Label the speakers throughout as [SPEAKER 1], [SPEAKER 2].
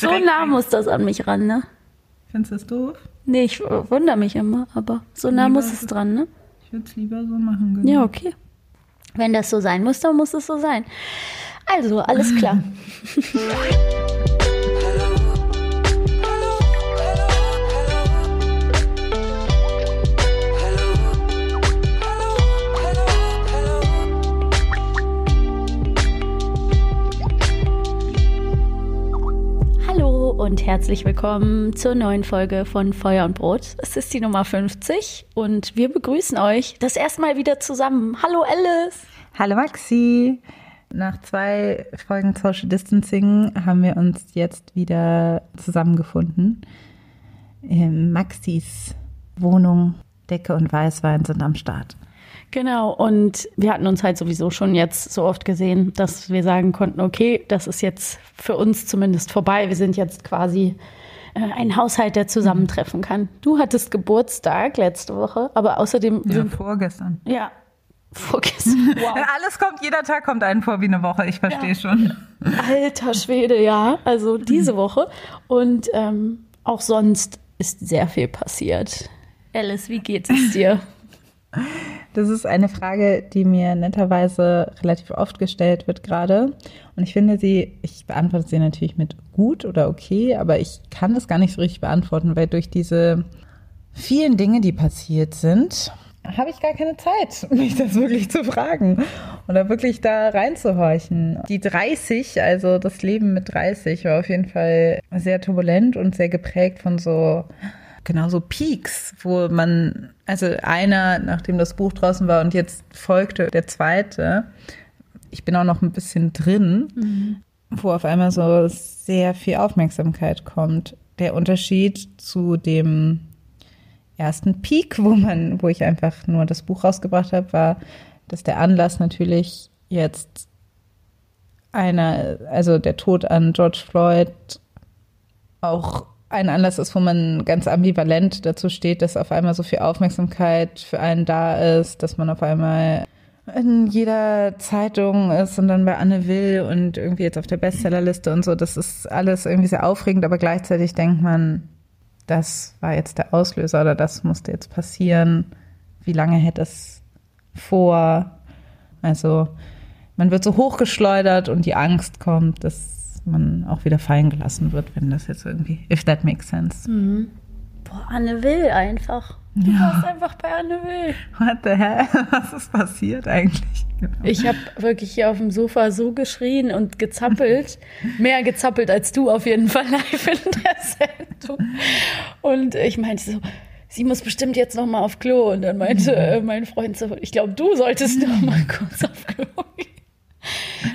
[SPEAKER 1] So nah muss das an mich ran, ne?
[SPEAKER 2] Findest du das doof?
[SPEAKER 1] Nee, ich wundere mich immer, aber so nah
[SPEAKER 2] Lieber
[SPEAKER 1] muss es dran, ne?
[SPEAKER 2] Ich würde es lieber so machen. Genau.
[SPEAKER 1] Ja, okay. Wenn das so sein muss, dann muss es so sein. Also, alles klar. und herzlich willkommen zur neuen Folge von Feuer und Brot. Es ist die Nummer 50 und wir begrüßen euch das erste Mal wieder zusammen. Hallo Alice!
[SPEAKER 2] Hallo Maxi. Nach zwei Folgen Social Distancing haben wir uns jetzt wieder zusammengefunden. Ähm, Maxis Wohnung, Decke und Weißwein sind am Start.
[SPEAKER 1] Genau, und wir hatten uns halt sowieso schon jetzt so oft gesehen, dass wir sagen konnten, okay, das ist jetzt für uns zumindest vorbei. Wir sind jetzt quasi äh, ein Haushalt, der zusammentreffen kann. Du hattest Geburtstag letzte Woche, aber außerdem
[SPEAKER 2] Ja,
[SPEAKER 1] sind
[SPEAKER 2] vorgestern.
[SPEAKER 1] ja vorgestern. Wow.
[SPEAKER 2] Alles kommt, jeder Tag kommt einen vor wie eine Woche, ich verstehe schon.
[SPEAKER 1] Alter Schwede, ja. Also diese Woche. Und ähm, auch sonst ist sehr viel passiert. Alice, wie geht es dir?
[SPEAKER 2] Das ist eine Frage, die mir netterweise relativ oft gestellt wird gerade. Und ich finde sie, ich beantworte sie natürlich mit gut oder okay, aber ich kann es gar nicht so richtig beantworten, weil durch diese vielen Dinge, die passiert sind, habe ich gar keine Zeit, mich das wirklich zu fragen oder wirklich da reinzuhorchen. Die 30, also das Leben mit 30, war auf jeden Fall sehr turbulent und sehr geprägt von so genau so Peaks, wo man, also einer, nachdem das Buch draußen war und jetzt folgte der zweite, ich bin auch noch ein bisschen drin, wo auf einmal so sehr viel Aufmerksamkeit kommt. Der Unterschied zu dem ersten Peak, wo man, wo ich einfach nur das Buch rausgebracht habe, war, dass der Anlass natürlich jetzt einer, also der Tod an George Floyd auch ein Anlass ist, wo man ganz ambivalent dazu steht, dass auf einmal so viel Aufmerksamkeit für einen da ist, dass man auf einmal in jeder Zeitung ist und dann bei Anne Will und irgendwie jetzt auf der Bestsellerliste und so. Das ist alles irgendwie sehr aufregend, aber gleichzeitig denkt man, das war jetzt der Auslöser oder das musste jetzt passieren. Wie lange hätte es vor? Also man wird so hochgeschleudert und die Angst kommt, dass man auch wieder fallen gelassen wird, wenn das jetzt irgendwie, if that makes sense.
[SPEAKER 1] Boah, Anne Will einfach. Du warst einfach bei Anne Will.
[SPEAKER 2] What the hell? Was ist passiert eigentlich? Genau.
[SPEAKER 1] Ich habe wirklich hier auf dem Sofa so geschrien und gezappelt. Mehr gezappelt als du auf jeden Fall live in der Sendung. Und ich meinte so, sie muss bestimmt jetzt noch mal auf Klo. Und dann meinte äh, mein Freund so, ich glaube, du solltest noch mal kurz auf Klo gehen.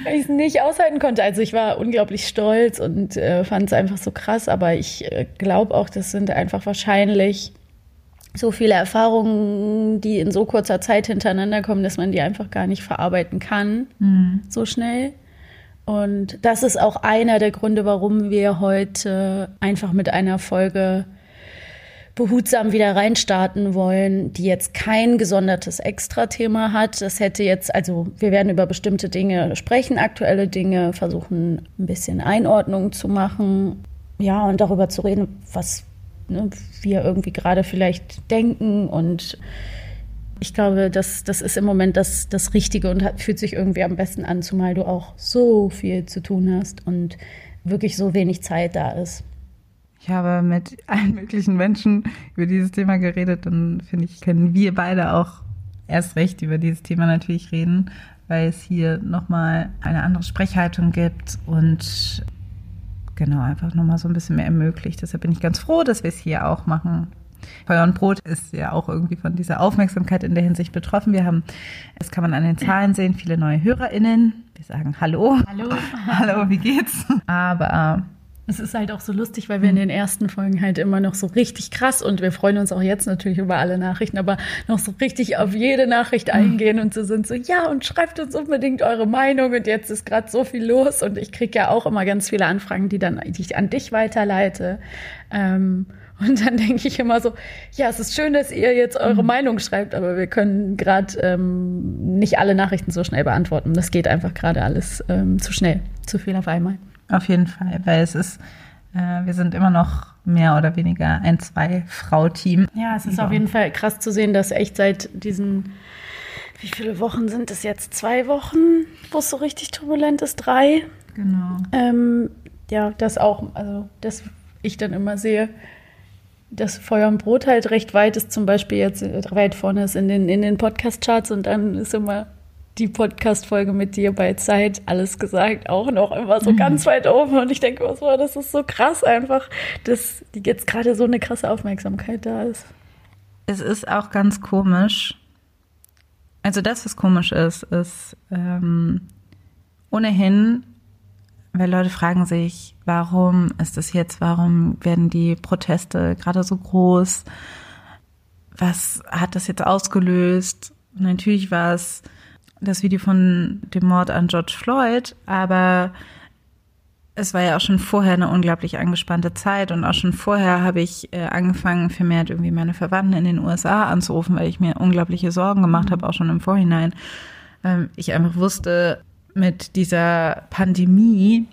[SPEAKER 1] Weil ich es nicht aushalten konnte. Also ich war unglaublich stolz und äh, fand es einfach so krass. Aber ich äh, glaube auch, das sind einfach wahrscheinlich so viele Erfahrungen, die in so kurzer Zeit hintereinander kommen, dass man die einfach gar nicht verarbeiten kann, so schnell. Und das ist auch einer der Gründe, warum wir heute einfach mit einer Folge behutsam wieder reinstarten wollen, die jetzt kein gesondertes Extra-Thema hat. Das hätte jetzt, also wir werden über bestimmte Dinge sprechen, aktuelle Dinge, versuchen ein bisschen Einordnung zu machen, ja, und darüber zu reden, was ne, wir irgendwie gerade vielleicht denken und ich glaube, das, das ist im Moment das, das Richtige und fühlt sich irgendwie am besten an, zumal du auch so viel zu tun hast und wirklich so wenig Zeit da ist.
[SPEAKER 2] Ich habe mit allen möglichen Menschen über dieses Thema geredet und finde ich, können wir beide auch erst recht über dieses Thema natürlich reden, weil es hier nochmal eine andere Sprechhaltung gibt und genau einfach nochmal so ein bisschen mehr ermöglicht. Deshalb bin ich ganz froh, dass wir es hier auch machen. Feuer und Brot ist ja auch irgendwie von dieser Aufmerksamkeit in der Hinsicht betroffen. Wir haben, das kann man an den Zahlen sehen, viele neue HörerInnen. Wir sagen Hallo.
[SPEAKER 1] Hallo.
[SPEAKER 2] Hallo, wie geht's? Aber
[SPEAKER 1] Es ist halt auch so lustig, weil wir in den ersten Folgen halt immer noch so richtig krass und wir freuen uns auch jetzt natürlich über alle Nachrichten, aber noch so richtig auf jede Nachricht eingehen und so sind so, ja, und schreibt uns unbedingt eure Meinung und jetzt ist gerade so viel los und ich kriege ja auch immer ganz viele Anfragen, die dann, die ich an dich weiterleite. Ähm, und dann denke ich immer so, ja, es ist schön, dass ihr jetzt eure Meinung schreibt, aber wir können gerade ähm, nicht alle Nachrichten so schnell beantworten. Das geht einfach gerade alles ähm, zu schnell, zu viel auf einmal.
[SPEAKER 2] Auf jeden Fall, weil es ist Äh, wir sind immer noch mehr oder weniger ein Zwei-Frau-Team.
[SPEAKER 1] Ja, es ist auf jeden Fall krass zu sehen, dass echt seit diesen, wie viele Wochen sind es jetzt? Zwei Wochen, wo es so richtig turbulent ist? Drei?
[SPEAKER 2] Genau.
[SPEAKER 1] Ähm, ja, das auch, also das ich dann immer sehe, dass Feuer und Brot halt recht weit ist, zum Beispiel jetzt äh, weit vorne ist in den, in den Podcast-Charts und dann ist immer die Podcast-Folge mit dir bei Zeit, alles gesagt, auch noch immer so mhm. ganz weit oben. Und ich denke, was war, das ist so krass einfach, dass jetzt gerade so eine krasse Aufmerksamkeit da ist.
[SPEAKER 2] Es ist auch ganz komisch. Also das, was komisch ist, ist ähm, ohnehin, weil Leute fragen sich, warum ist das jetzt, warum werden die Proteste gerade so groß? Was hat das jetzt ausgelöst? Und natürlich war es das Video von dem Mord an George Floyd, aber es war ja auch schon vorher eine unglaublich angespannte Zeit und auch schon vorher habe ich äh, angefangen, vermehrt irgendwie meine Verwandten in den USA anzurufen, weil ich mir unglaubliche Sorgen gemacht habe, auch schon im Vorhinein. Ähm, ich einfach wusste, mit dieser Pandemie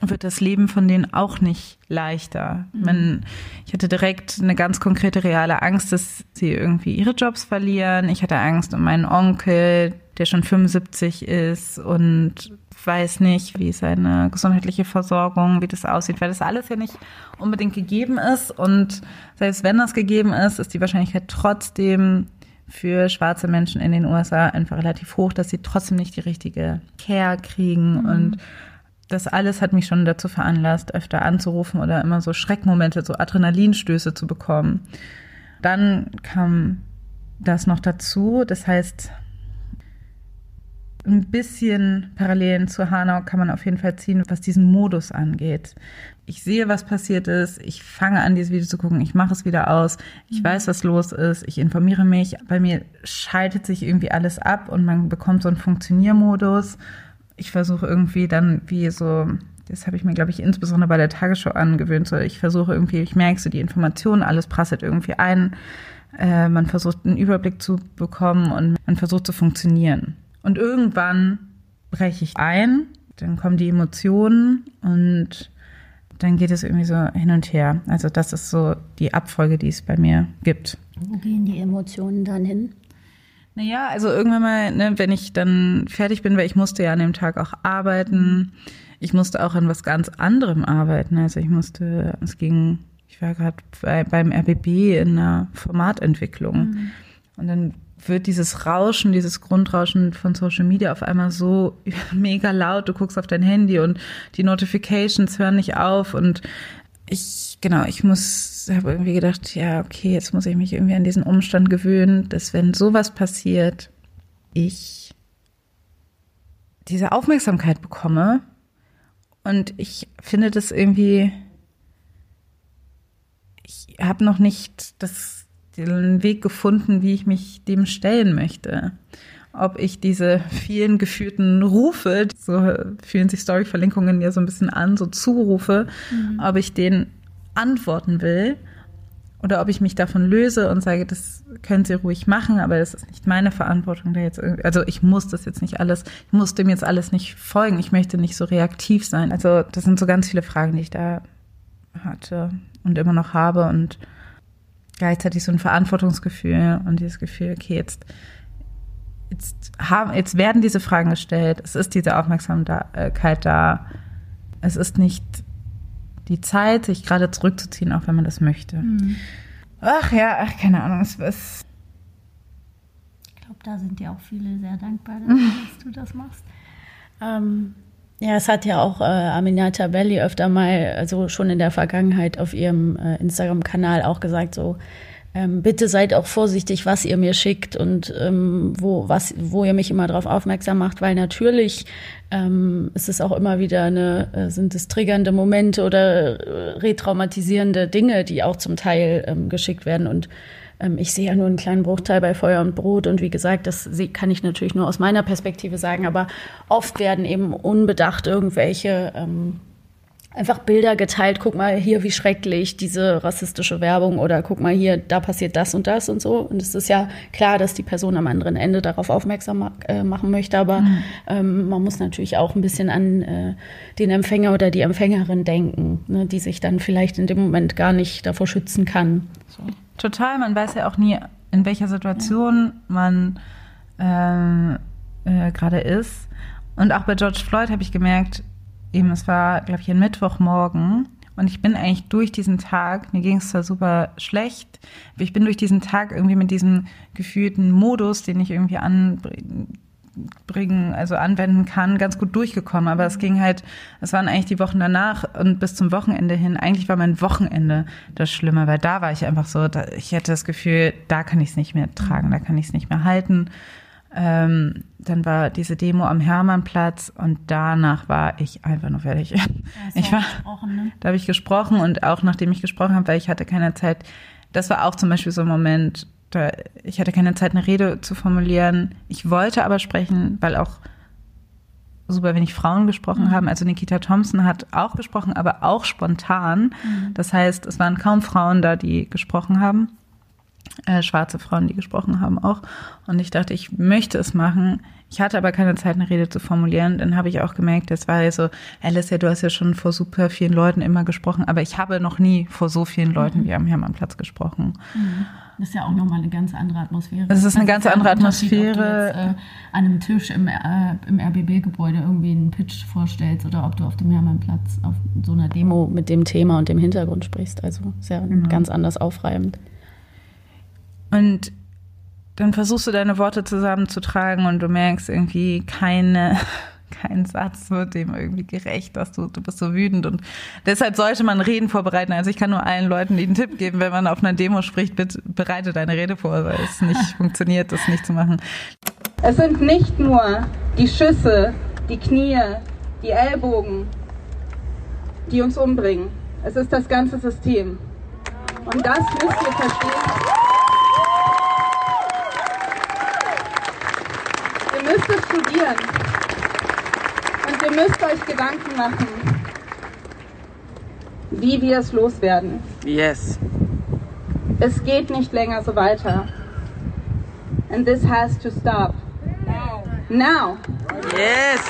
[SPEAKER 2] wird das Leben von denen auch nicht leichter. Mhm. Man, ich hatte direkt eine ganz konkrete reale Angst, dass sie irgendwie ihre Jobs verlieren. Ich hatte Angst um meinen Onkel, der schon 75 ist und weiß nicht, wie seine gesundheitliche Versorgung, wie das aussieht, weil das alles ja nicht unbedingt gegeben ist. Und selbst wenn das gegeben ist, ist die Wahrscheinlichkeit trotzdem für schwarze Menschen in den USA einfach relativ hoch, dass sie trotzdem nicht die richtige Care kriegen. Mhm. Und das alles hat mich schon dazu veranlasst, öfter anzurufen oder immer so Schreckmomente, so Adrenalinstöße zu bekommen. Dann kam das noch dazu. Das heißt, ein bisschen Parallelen zu Hanau kann man auf jeden Fall ziehen, was diesen Modus angeht. Ich sehe, was passiert ist. Ich fange an, dieses Video zu gucken. Ich mache es wieder aus. Ich mhm. weiß, was los ist. Ich informiere mich. Bei mir schaltet sich irgendwie alles ab und man bekommt so einen Funktioniermodus. Ich versuche irgendwie dann wie so, das habe ich mir, glaube ich, insbesondere bei der Tagesschau angewöhnt. So, ich versuche irgendwie, ich merke so die Informationen, alles prasselt irgendwie ein. Äh, man versucht einen Überblick zu bekommen und man versucht zu funktionieren. Und irgendwann breche ich ein, dann kommen die Emotionen und dann geht es irgendwie so hin und her. Also das ist so die Abfolge, die es bei mir gibt.
[SPEAKER 1] Wo gehen die Emotionen dann hin?
[SPEAKER 2] Naja, also irgendwann mal, ne, wenn ich dann fertig bin, weil ich musste ja an dem Tag auch arbeiten. Ich musste auch an was ganz anderem arbeiten. Also ich musste, es ging, ich war gerade bei, beim RBB in einer Formatentwicklung. Mhm. Und dann wird dieses Rauschen, dieses Grundrauschen von Social Media auf einmal so mega laut. Du guckst auf dein Handy und die Notifications hören nicht auf und ich, genau, ich muss, habe irgendwie gedacht, ja, okay, jetzt muss ich mich irgendwie an diesen Umstand gewöhnen, dass wenn sowas passiert, ich diese Aufmerksamkeit bekomme und ich finde das irgendwie, ich habe noch nicht das den Weg gefunden, wie ich mich dem stellen möchte. Ob ich diese vielen geführten Rufe, so fühlen sich Story-Verlinkungen ja so ein bisschen an, so Zurufe, mhm. ob ich denen antworten will oder ob ich mich davon löse und sage, das können Sie ruhig machen, aber das ist nicht meine Verantwortung, da jetzt also ich muss das jetzt nicht alles, ich muss dem jetzt alles nicht folgen, ich möchte nicht so reaktiv sein. Also das sind so ganz viele Fragen, die ich da hatte und immer noch habe und gleichzeitig so ein Verantwortungsgefühl und dieses Gefühl, okay, jetzt, jetzt, haben, jetzt werden diese Fragen gestellt, es ist diese Aufmerksamkeit da, es ist nicht die Zeit, sich gerade zurückzuziehen, auch wenn man das möchte. Mhm. Ach ja, ach, keine Ahnung, es ist.
[SPEAKER 1] Ich glaube, da sind dir auch viele sehr dankbar, dass du das machst. Ähm, ja, es hat ja auch äh, Aminata Belli öfter mal, also schon in der Vergangenheit auf ihrem äh, Instagram-Kanal auch gesagt, so ähm, bitte seid auch vorsichtig, was ihr mir schickt und ähm, wo, was, wo ihr mich immer darauf aufmerksam macht, weil natürlich ähm, ist es auch immer wieder eine, äh, sind es triggernde Momente oder äh, retraumatisierende Dinge, die auch zum Teil ähm, geschickt werden und ich sehe ja nur einen kleinen Bruchteil bei Feuer und Brot und wie gesagt, das kann ich natürlich nur aus meiner Perspektive sagen, aber oft werden eben unbedacht irgendwelche ähm, einfach Bilder geteilt, guck mal hier, wie schrecklich diese rassistische Werbung oder guck mal hier, da passiert das und das und so. Und es ist ja klar, dass die Person am anderen Ende darauf aufmerksam äh, machen möchte, aber mhm. ähm, man muss natürlich auch ein bisschen an äh, den Empfänger oder die Empfängerin denken, ne, die sich dann vielleicht in dem Moment gar nicht davor schützen kann. So.
[SPEAKER 2] Total, man weiß ja auch nie, in welcher Situation ja. man äh, äh, gerade ist. Und auch bei George Floyd habe ich gemerkt, eben, es war, glaube ich, ein Mittwochmorgen. Und ich bin eigentlich durch diesen Tag, mir ging es zwar super schlecht, aber ich bin durch diesen Tag irgendwie mit diesem gefühlten Modus, den ich irgendwie anbringen, also anwenden kann, ganz gut durchgekommen. Aber es ging halt, es waren eigentlich die Wochen danach und bis zum Wochenende hin. Eigentlich war mein Wochenende das Schlimme, weil da war ich einfach so, ich hatte das Gefühl, da kann ich es nicht mehr tragen, da kann ich es nicht mehr halten. Ähm, dann war diese Demo am Hermannplatz und danach war ich einfach nur fertig. Ja, ich war, ne? da habe ich gesprochen und auch nachdem ich gesprochen habe, weil ich hatte keine Zeit. Das war auch zum Beispiel so ein Moment, da ich hatte keine Zeit, eine Rede zu formulieren. Ich wollte aber sprechen, weil auch super wenig Frauen gesprochen mhm. haben. Also Nikita Thompson hat auch gesprochen, aber auch spontan. Mhm. Das heißt, es waren kaum Frauen da, die gesprochen haben äh, schwarze Frauen, die gesprochen haben auch. Und ich dachte, ich möchte es machen. Ich hatte aber keine Zeit, eine Rede zu formulieren. Dann habe ich auch gemerkt, das war ja so, Alice, ja, du hast ja schon vor super vielen Leuten immer gesprochen, aber ich habe noch nie vor so vielen Leuten mhm. wie am Hermannplatz gesprochen.
[SPEAKER 1] Mhm. Das ist ja auch nochmal eine ganz andere Atmosphäre.
[SPEAKER 2] Das ist eine das ganz ist andere Atmosphäre. Ob du
[SPEAKER 1] jetzt, äh, an einem Tisch im, äh, im RBB-Gebäude irgendwie einen Pitch vorstellst oder ob du auf dem Hermannplatz auf so einer Demo mit dem Thema und dem Hintergrund sprichst. Also sehr mhm. ganz anders aufreibend.
[SPEAKER 2] Und dann versuchst du deine Worte zusammenzutragen und du merkst irgendwie keine, kein Satz wird dem irgendwie gerecht, dass du, du bist so wütend und deshalb sollte man Reden vorbereiten. Also ich kann nur allen Leuten den Tipp geben, wenn man auf einer Demo spricht, bitte bereite deine Rede vor, weil es nicht funktioniert, das nicht zu machen.
[SPEAKER 3] Es sind nicht nur die Schüsse, die Knie, die Ellbogen, die uns umbringen. Es ist das ganze System. Und das müsst ihr verstehen. Müsst es studieren. Und ihr müsst euch Gedanken machen, wie wir es loswerden.
[SPEAKER 4] Yes.
[SPEAKER 3] Es geht nicht länger so weiter. And this has to stop. Now. Now.
[SPEAKER 4] Yes.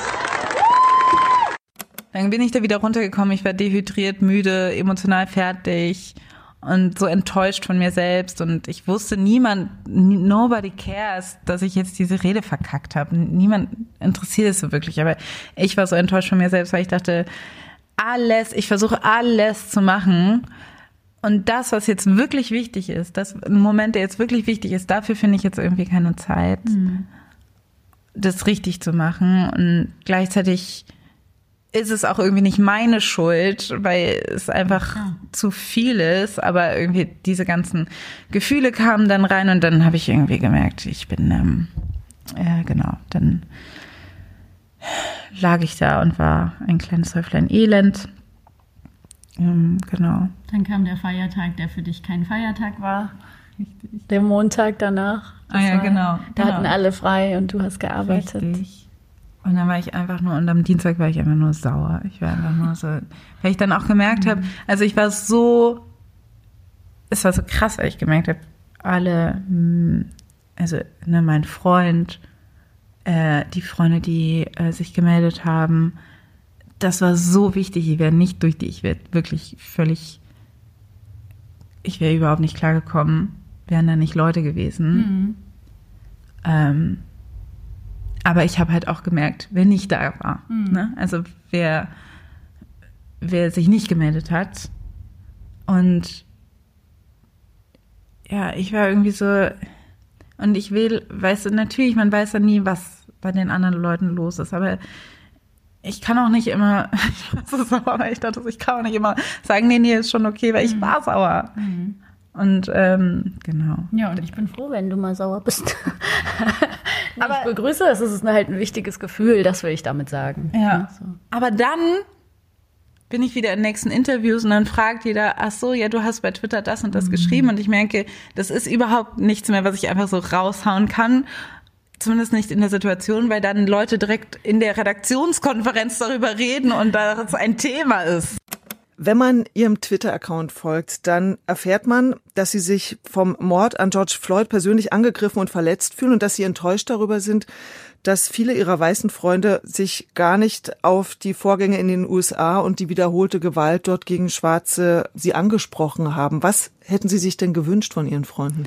[SPEAKER 2] Dann bin ich da wieder runtergekommen. Ich war dehydriert, müde, emotional fertig und so enttäuscht von mir selbst und ich wusste niemand, nobody cares, dass ich jetzt diese Rede verkackt habe. Niemand interessiert es so wirklich, aber ich war so enttäuscht von mir selbst, weil ich dachte, alles, ich versuche alles zu machen und das, was jetzt wirklich wichtig ist, das ein Moment, der jetzt wirklich wichtig ist, dafür finde ich jetzt irgendwie keine Zeit, mhm. das richtig zu machen und gleichzeitig ist es auch irgendwie nicht meine Schuld, weil es einfach ja. zu viel ist. Aber irgendwie diese ganzen Gefühle kamen dann rein und dann habe ich irgendwie gemerkt, ich bin, ähm, ja, genau, dann lag ich da und war ein kleines Häuflein Elend. Ähm, genau.
[SPEAKER 1] Dann kam der Feiertag, der für dich kein Feiertag war. Richtig. Der Montag danach.
[SPEAKER 2] ah ja, war, genau.
[SPEAKER 1] Da
[SPEAKER 2] genau.
[SPEAKER 1] hatten alle frei und du hast gearbeitet. Richtig.
[SPEAKER 2] Und dann war ich einfach nur, und am Dienstag war ich einfach nur sauer. Ich war einfach nur so, weil ich dann auch gemerkt habe, also ich war so, es war so krass, weil ich gemerkt habe, alle, hm, also ne, mein Freund, äh, die Freunde, die äh, sich gemeldet haben, das war so wichtig. Ich wäre nicht durch die, ich wäre wirklich völlig, ich wäre überhaupt nicht klargekommen, wären da nicht Leute gewesen. Mhm. Ähm, aber ich habe halt auch gemerkt, wer nicht da war. Mhm. Ne? Also wer, wer sich nicht gemeldet hat. Und ja, ich war irgendwie so, und ich will, weißt du, natürlich, man weiß ja nie, was bei den anderen Leuten los ist, aber ich kann auch nicht immer, ich war so sauer, weil ich dachte, ich kann auch nicht immer sagen, nee, nee, ist schon okay, weil ich mhm. war sauer. Mhm. Und ähm, genau.
[SPEAKER 1] Ja, und ich bin froh, wenn du mal sauer bist. aber ich begrüße es, es ist halt ein wichtiges Gefühl, das will ich damit sagen.
[SPEAKER 2] Ja. So. Aber dann bin ich wieder in nächsten Interviews und dann fragt jeder, ach so, ja, du hast bei Twitter das und das mhm. geschrieben und ich merke, das ist überhaupt nichts mehr, was ich einfach so raushauen kann. Zumindest nicht in der Situation, weil dann Leute direkt in der Redaktionskonferenz darüber reden und das ein Thema ist.
[SPEAKER 4] Wenn man ihrem Twitter-Account folgt, dann erfährt man, dass sie sich vom Mord an George Floyd persönlich angegriffen und verletzt fühlen und dass sie enttäuscht darüber sind, dass viele ihrer weißen Freunde sich gar nicht auf die Vorgänge in den USA und die wiederholte Gewalt dort gegen Schwarze sie angesprochen haben. Was hätten Sie sich denn gewünscht von Ihren Freunden?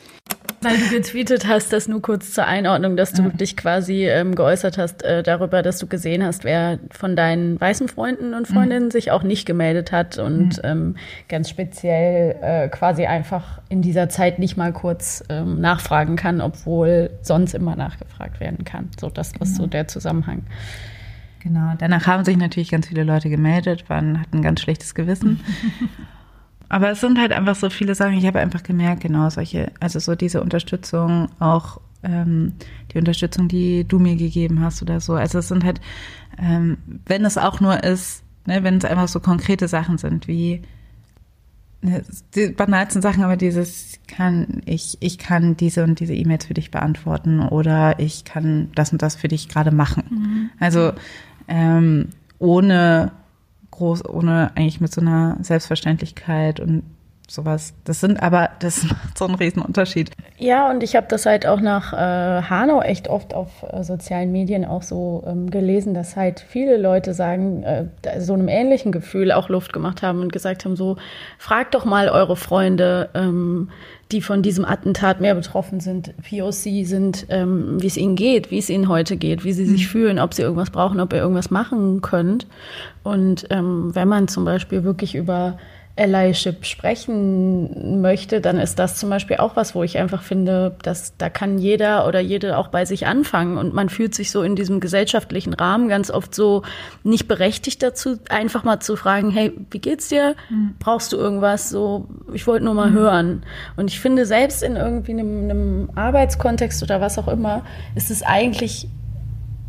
[SPEAKER 1] Weil du getweetet hast, das nur kurz zur Einordnung, dass du ja. dich quasi ähm, geäußert hast äh, darüber, dass du gesehen hast, wer von deinen weißen Freunden und Freundinnen mhm. sich auch nicht gemeldet hat und mhm. ähm, ganz speziell äh, quasi einfach in dieser Zeit nicht mal kurz ähm, nachfragen kann, obwohl sonst immer nachgefragt werden kann. So, das genau. so der Zusammenhang.
[SPEAKER 2] Genau, danach haben sich natürlich ganz viele Leute gemeldet, waren, hatten ein ganz schlechtes Gewissen. Aber es sind halt einfach so viele Sachen. Ich habe einfach gemerkt, genau solche, also so diese Unterstützung, auch ähm, die Unterstützung, die du mir gegeben hast oder so. Also es sind halt, ähm, wenn es auch nur ist, ne, wenn es einfach so konkrete Sachen sind, wie ne, die banalsten Sachen, aber dieses kann ich, ich kann diese und diese E-Mails für dich beantworten oder ich kann das und das für dich gerade machen. Mhm. Also ähm, ohne groß, ohne eigentlich mit so einer Selbstverständlichkeit und sowas. Das sind aber, das macht so einen riesen Unterschied.
[SPEAKER 1] Ja, und ich habe das halt auch nach äh, Hanau echt oft auf äh, sozialen Medien auch so ähm, gelesen, dass halt viele Leute sagen, äh, so einem ähnlichen Gefühl auch Luft gemacht haben und gesagt haben, so, fragt doch mal eure Freunde, ähm, die von diesem Attentat mehr betroffen sind, POC sind, ähm, wie es ihnen geht, wie es ihnen heute geht, wie sie sich mhm. fühlen, ob sie irgendwas brauchen, ob ihr irgendwas machen könnt. Und ähm, wenn man zum Beispiel wirklich über Allyship sprechen möchte, dann ist das zum Beispiel auch was, wo ich einfach finde, dass da kann jeder oder jede auch bei sich anfangen und man fühlt sich so in diesem gesellschaftlichen Rahmen ganz oft so nicht berechtigt dazu, einfach mal zu fragen, hey, wie geht's dir? Mhm. Brauchst du irgendwas? So, ich wollte nur mal mhm. hören. Und ich finde, selbst in irgendwie einem, einem Arbeitskontext oder was auch immer, ist es eigentlich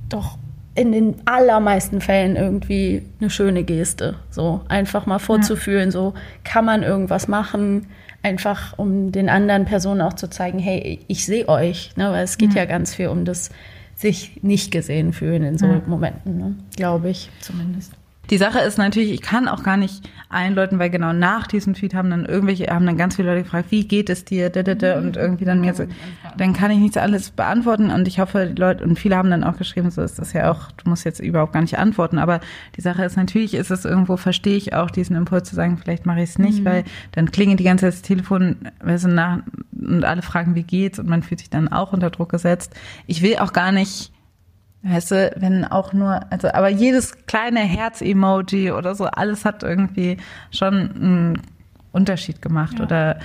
[SPEAKER 1] doch in den allermeisten Fällen irgendwie eine schöne Geste. So einfach mal vorzufühlen, ja. so kann man irgendwas machen, einfach um den anderen Personen auch zu zeigen, hey, ich sehe euch. Ne? Weil es geht ja. ja ganz viel um das sich nicht gesehen fühlen in so ja. Momenten, ne? glaube ich zumindest.
[SPEAKER 2] Die Sache ist natürlich, ich kann auch gar nicht einläuten, weil genau nach diesem Tweet haben dann irgendwelche, haben dann ganz viele Leute gefragt, wie geht es dir, und irgendwie dann mir so, dann kann ich nicht alles beantworten und ich hoffe, die Leute, und viele haben dann auch geschrieben, so ist das ja auch, du musst jetzt überhaupt gar nicht antworten, aber die Sache ist natürlich, ist es irgendwo, verstehe ich auch diesen Impuls zu sagen, vielleicht mache ich es nicht, mhm. weil dann klingelt die ganze Zeit das Telefon, nach, und alle fragen, wie geht's und man fühlt sich dann auch unter Druck gesetzt. Ich will auch gar nicht Weißt du, wenn auch nur, also, aber jedes kleine Herz-Emoji oder so, alles hat irgendwie schon einen Unterschied gemacht ja. oder,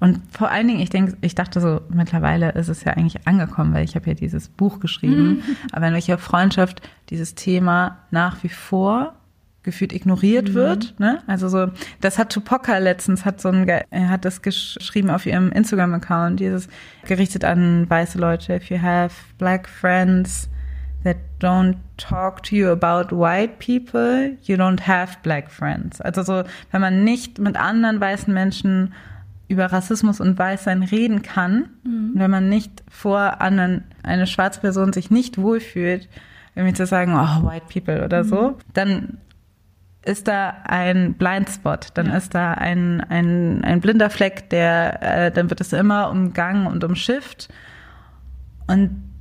[SPEAKER 2] und vor allen Dingen, ich denke, ich dachte so, mittlerweile ist es ja eigentlich angekommen, weil ich habe ja dieses Buch geschrieben, mhm. aber in welcher Freundschaft dieses Thema nach wie vor gefühlt ignoriert mhm. wird. Ne? Also so, das hat Tupoka letztens, hat so ein, er hat das geschrieben auf ihrem Instagram-Account, dieses gerichtet an weiße Leute, if you have black friends, that don't talk to you about white people, you don't have black friends. Also so, wenn man nicht mit anderen weißen Menschen über Rassismus und Weißsein reden kann, mhm. wenn man nicht vor anderen, eine schwarze Person sich nicht wohlfühlt, irgendwie zu sagen, oh, white people oder mhm. so, dann ist da ein Blindspot, dann ja. ist da ein, ein, ein blinder Fleck, der, äh, dann wird es immer umgangen und umschifft. Und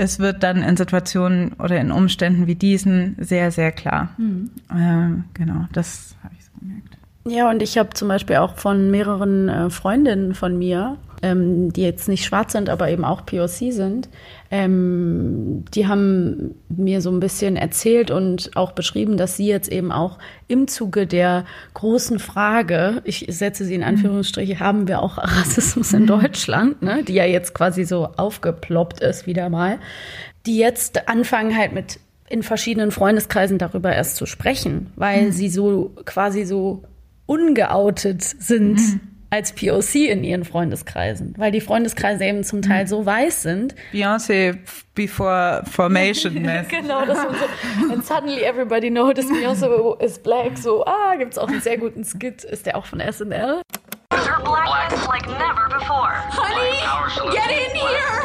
[SPEAKER 2] es wird dann in Situationen oder in Umständen wie diesen sehr, sehr klar. Mhm. Ähm, genau, das habe ich so gemerkt.
[SPEAKER 1] Ja, und ich habe zum Beispiel auch von mehreren äh, Freundinnen von mir, ähm, die jetzt nicht schwarz sind, aber eben auch POC sind, ähm, die haben mir so ein bisschen erzählt und auch beschrieben, dass sie jetzt eben auch im Zuge der großen Frage, ich setze sie in Anführungsstriche, haben wir auch Rassismus in Deutschland, ne, die ja jetzt quasi so aufgeploppt ist wieder mal, die jetzt anfangen halt mit in verschiedenen Freundeskreisen darüber erst zu sprechen, weil mhm. sie so quasi so ungeoutet sind mhm. Als POC in ihren Freundeskreisen, weil die Freundeskreise eben zum Teil so weiß sind.
[SPEAKER 2] Beyoncé before formation.
[SPEAKER 1] genau, das und so. And suddenly everybody noticed Beyoncé is black. So, ah, gibt's auch einen sehr guten Skit. Ist der auch von SNL? Her blackness like never before. Honey, get in here!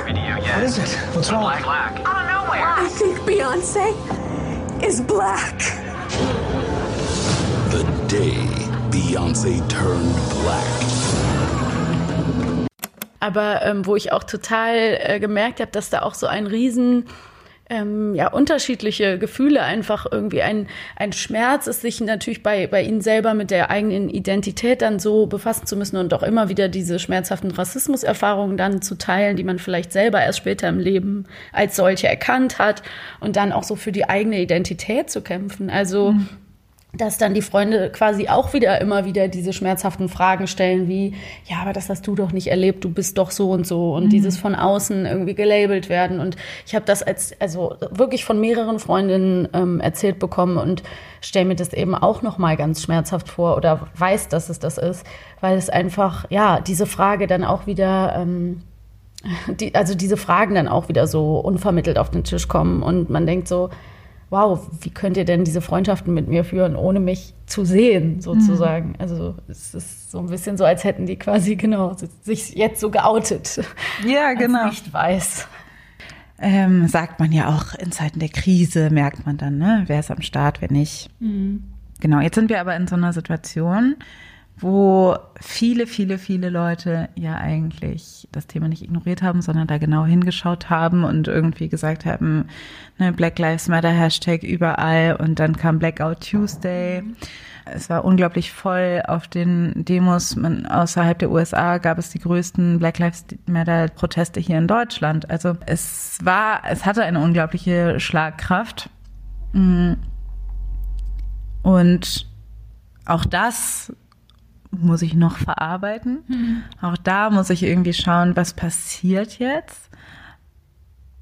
[SPEAKER 1] What is it? What's wrong? Black, black. Out of nowhere. I think Beyoncé is black.
[SPEAKER 5] The day
[SPEAKER 1] Beyonce turned black. Aber ähm, wo ich auch total äh, gemerkt habe, dass da auch so ein riesen ähm, ja, unterschiedliche Gefühle einfach irgendwie ein, ein Schmerz ist, sich natürlich bei, bei ihnen selber mit der eigenen Identität dann so befassen zu müssen und auch immer wieder diese schmerzhaften Rassismuserfahrungen dann zu teilen, die man vielleicht selber erst später im Leben als solche erkannt hat und dann auch so für die eigene Identität zu kämpfen. Also mhm dass dann die Freunde quasi auch wieder immer wieder diese schmerzhaften Fragen stellen, wie, ja, aber das hast du doch nicht erlebt, du bist doch so und so und mhm. dieses von außen irgendwie gelabelt werden. Und ich habe das als, also wirklich von mehreren Freundinnen ähm, erzählt bekommen und stelle mir das eben auch nochmal ganz schmerzhaft vor oder weiß, dass es das ist, weil es einfach, ja, diese Frage dann auch wieder, ähm, die, also diese Fragen dann auch wieder so unvermittelt auf den Tisch kommen und man denkt so, wow, wie könnt ihr denn diese Freundschaften mit mir führen, ohne mich zu sehen, sozusagen. Mhm. Also es ist so ein bisschen so, als hätten die quasi, genau, sich jetzt so geoutet.
[SPEAKER 2] Ja, genau.
[SPEAKER 1] Nicht weiß.
[SPEAKER 2] Ähm, sagt man ja auch, in Zeiten der Krise merkt man dann, ne, wer ist am Start, wer nicht. Mhm. Genau, jetzt sind wir aber in so einer Situation, wo viele, viele, viele Leute ja eigentlich das Thema nicht ignoriert haben, sondern da genau hingeschaut haben und irgendwie gesagt haben, ne, Black Lives Matter Hashtag überall und dann kam Blackout Tuesday. Es war unglaublich voll auf den Demos. Man, außerhalb der USA gab es die größten Black Lives Matter Proteste hier in Deutschland. Also es war, es hatte eine unglaubliche Schlagkraft. Mm. Und auch das muss ich noch verarbeiten. Mhm. Auch da muss ich irgendwie schauen, was passiert jetzt.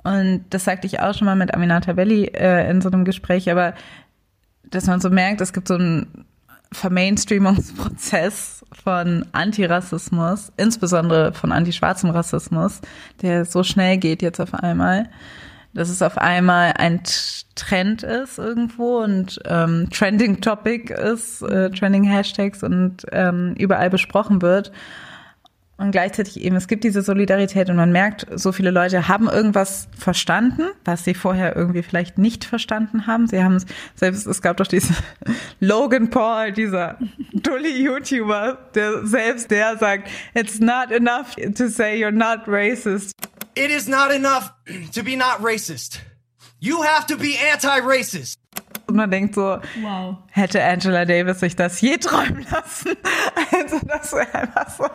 [SPEAKER 2] Und das sagte ich auch schon mal mit Aminata Belli äh, in so einem Gespräch, aber dass man so merkt, es gibt so einen Vermainstreamungsprozess von Antirassismus, insbesondere von antischwarzem Rassismus, der so schnell geht jetzt auf einmal dass es auf einmal ein Trend ist irgendwo und ähm, Trending Topic ist, äh, Trending Hashtags und ähm, überall besprochen wird. Und gleichzeitig eben, es gibt diese Solidarität und man merkt, so viele Leute haben irgendwas verstanden, was sie vorher irgendwie vielleicht nicht verstanden haben. Sie haben es, selbst, es gab doch diesen Logan Paul, dieser dulli YouTuber, der selbst der sagt, it's not enough to say you're not racist. It is not enough to be not racist. You have to be anti-racist. Und man denkt so, wow. hätte Angela Davis sich das je träumen lassen? Also das wäre einfach so.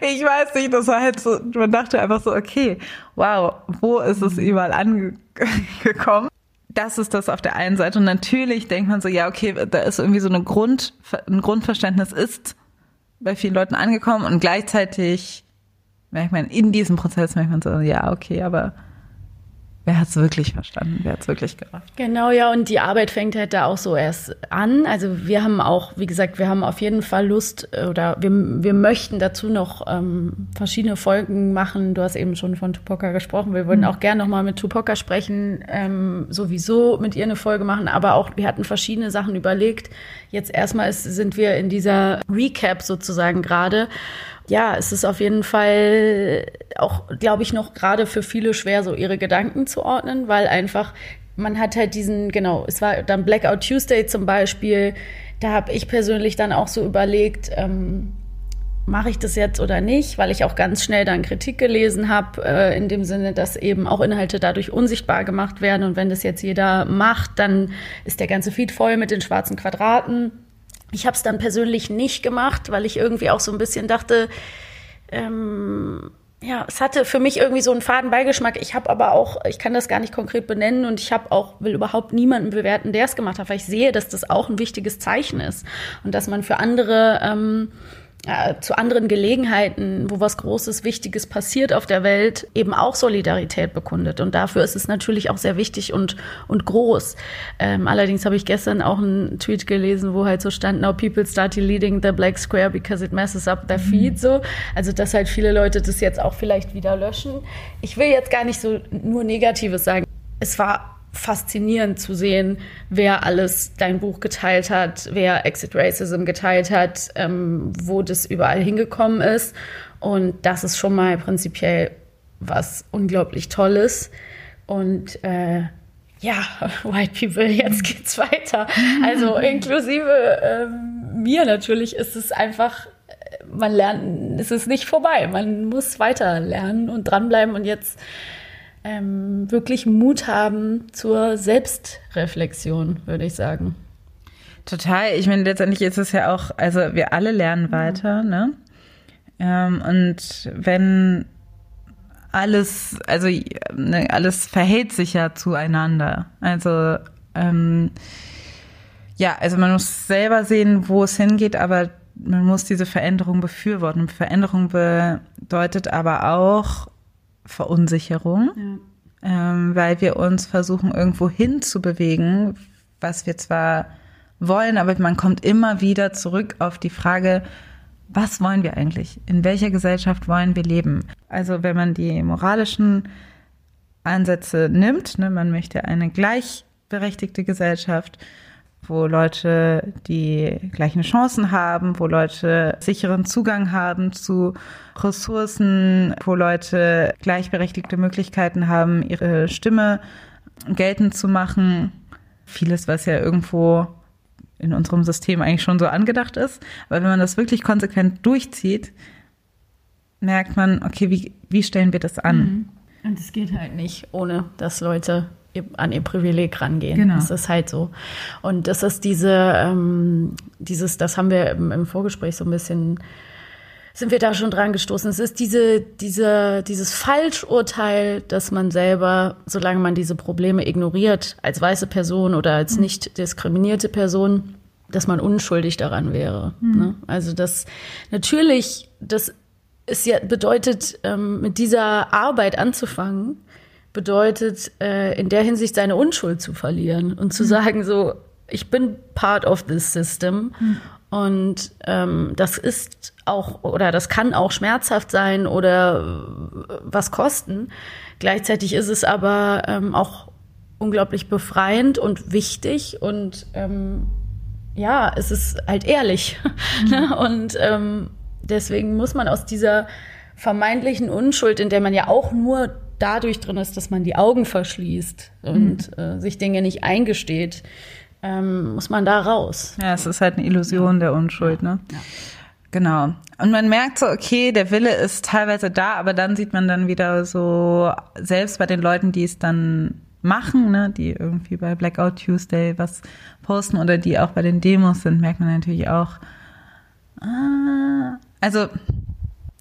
[SPEAKER 2] Ich weiß nicht, das war halt so, man dachte einfach so, okay, wow, wo ist es überall angekommen? Das ist das auf der einen Seite. Und natürlich denkt man so, ja, okay, da ist irgendwie so eine Grund, ein Grundverständnis ist bei vielen Leuten angekommen und gleichzeitig merkt man in diesem Prozess, merkt man so, ja, okay, aber Wer hat es wirklich verstanden? Wer hat es wirklich gerafft?
[SPEAKER 1] Genau, ja, und die Arbeit fängt halt da auch so erst an. Also wir haben auch, wie gesagt, wir haben auf jeden Fall Lust äh, oder wir, wir möchten dazu noch ähm, verschiedene Folgen machen. Du hast eben schon von Tupoka gesprochen. Wir würden mhm. auch gerne nochmal mit Tupoka sprechen, ähm, sowieso mit ihr eine Folge machen, aber auch wir hatten verschiedene Sachen überlegt. Jetzt erstmal ist, sind wir in dieser Recap sozusagen gerade ja, es ist auf jeden Fall auch, glaube ich, noch gerade für viele schwer, so ihre Gedanken zu ordnen, weil einfach man hat halt diesen, genau, es war dann Blackout Tuesday zum Beispiel. Da habe ich persönlich dann auch so überlegt, ähm, mache ich das jetzt oder nicht, weil ich auch ganz schnell dann Kritik gelesen habe, äh, in dem Sinne, dass eben auch Inhalte dadurch unsichtbar gemacht werden. Und wenn das jetzt jeder macht, dann ist der ganze Feed voll mit den schwarzen Quadraten. Ich habe es dann persönlich nicht gemacht, weil ich irgendwie auch so ein bisschen dachte, ähm, ja, es hatte für mich irgendwie so einen faden Beigeschmack. Ich habe aber auch, ich kann das gar nicht konkret benennen und ich habe auch, will überhaupt niemanden bewerten, der es gemacht hat, weil ich sehe, dass das auch ein wichtiges Zeichen ist und dass man für andere ähm, äh, zu anderen Gelegenheiten, wo was Großes, Wichtiges passiert auf der Welt, eben auch Solidarität bekundet. Und dafür ist es natürlich auch sehr wichtig und, und groß. Ähm, allerdings habe ich gestern auch einen Tweet gelesen, wo halt so stand, now people start deleting the black square because it messes up their feed, mhm. so. Also, dass halt viele Leute das jetzt auch vielleicht wieder löschen. Ich will jetzt gar nicht so nur Negatives sagen. Es war faszinierend zu sehen, wer alles dein Buch geteilt hat, wer Exit Racism geteilt hat, ähm, wo das überall hingekommen ist. Und das ist schon mal prinzipiell was unglaublich Tolles. Und äh, ja, White People, jetzt geht's weiter. Also inklusive ähm, mir natürlich ist es einfach, man lernt, es ist nicht vorbei. Man muss weiter lernen und dranbleiben und jetzt ähm, wirklich Mut haben zur Selbstreflexion, würde ich sagen.
[SPEAKER 2] Total. Ich meine, letztendlich ist es ja auch, also wir alle lernen weiter, ne? Ähm, und wenn alles, also ne, alles verhält sich ja zueinander. Also ähm, ja, also man muss selber sehen, wo es hingeht, aber man muss diese Veränderung befürworten. Veränderung bedeutet aber auch Verunsicherung, ja. ähm, weil wir uns versuchen, irgendwo hinzubewegen, was wir zwar wollen, aber man kommt immer wieder zurück auf die Frage, was wollen wir eigentlich? In welcher Gesellschaft wollen wir leben? Also wenn man die moralischen Ansätze nimmt, ne, man möchte eine gleichberechtigte Gesellschaft, wo Leute die gleichen Chancen haben, wo Leute sicheren Zugang haben zu Ressourcen, wo Leute gleichberechtigte Möglichkeiten haben, ihre Stimme geltend zu machen. Vieles, was ja irgendwo in unserem System eigentlich schon so angedacht ist. Aber wenn man das wirklich konsequent durchzieht, merkt man, okay, wie, wie stellen wir das an? Mhm.
[SPEAKER 1] Und es geht halt nicht, ohne dass Leute an ihr Privileg rangehen. Genau. Das ist halt so. Und das ist diese, ähm, dieses, das haben wir im, im Vorgespräch so ein bisschen sind wir da schon dran gestoßen. Es ist diese, diese, dieses Falschurteil, dass man selber, solange man diese Probleme ignoriert, als weiße Person oder als mhm. nicht diskriminierte Person, dass man unschuldig daran wäre. Mhm. Ne? Also das natürlich, das ist ja bedeutet, ähm, mit dieser Arbeit anzufangen, bedeutet äh, in der Hinsicht seine Unschuld zu verlieren und zu mhm. sagen so, ich bin part of this system mhm. und ähm, das ist auch oder das kann auch schmerzhaft sein oder was kosten. Gleichzeitig ist es aber ähm, auch unglaublich befreiend und wichtig und ähm, ja, es ist halt ehrlich. Mhm. und ähm, deswegen muss man aus dieser vermeintlichen Unschuld, in der man ja auch nur dadurch drin ist, dass man die Augen verschließt und mhm. äh, sich Dinge nicht eingesteht, ähm, muss man da raus.
[SPEAKER 2] Ja, es ist halt eine Illusion ja. der Unschuld, ne? Ja. Genau. Und man merkt so, okay, der Wille ist teilweise da, aber dann sieht man dann wieder so, selbst bei den Leuten, die es dann machen, ne, die irgendwie bei Blackout Tuesday was posten oder die auch bei den Demos sind, merkt man natürlich auch, ah, also,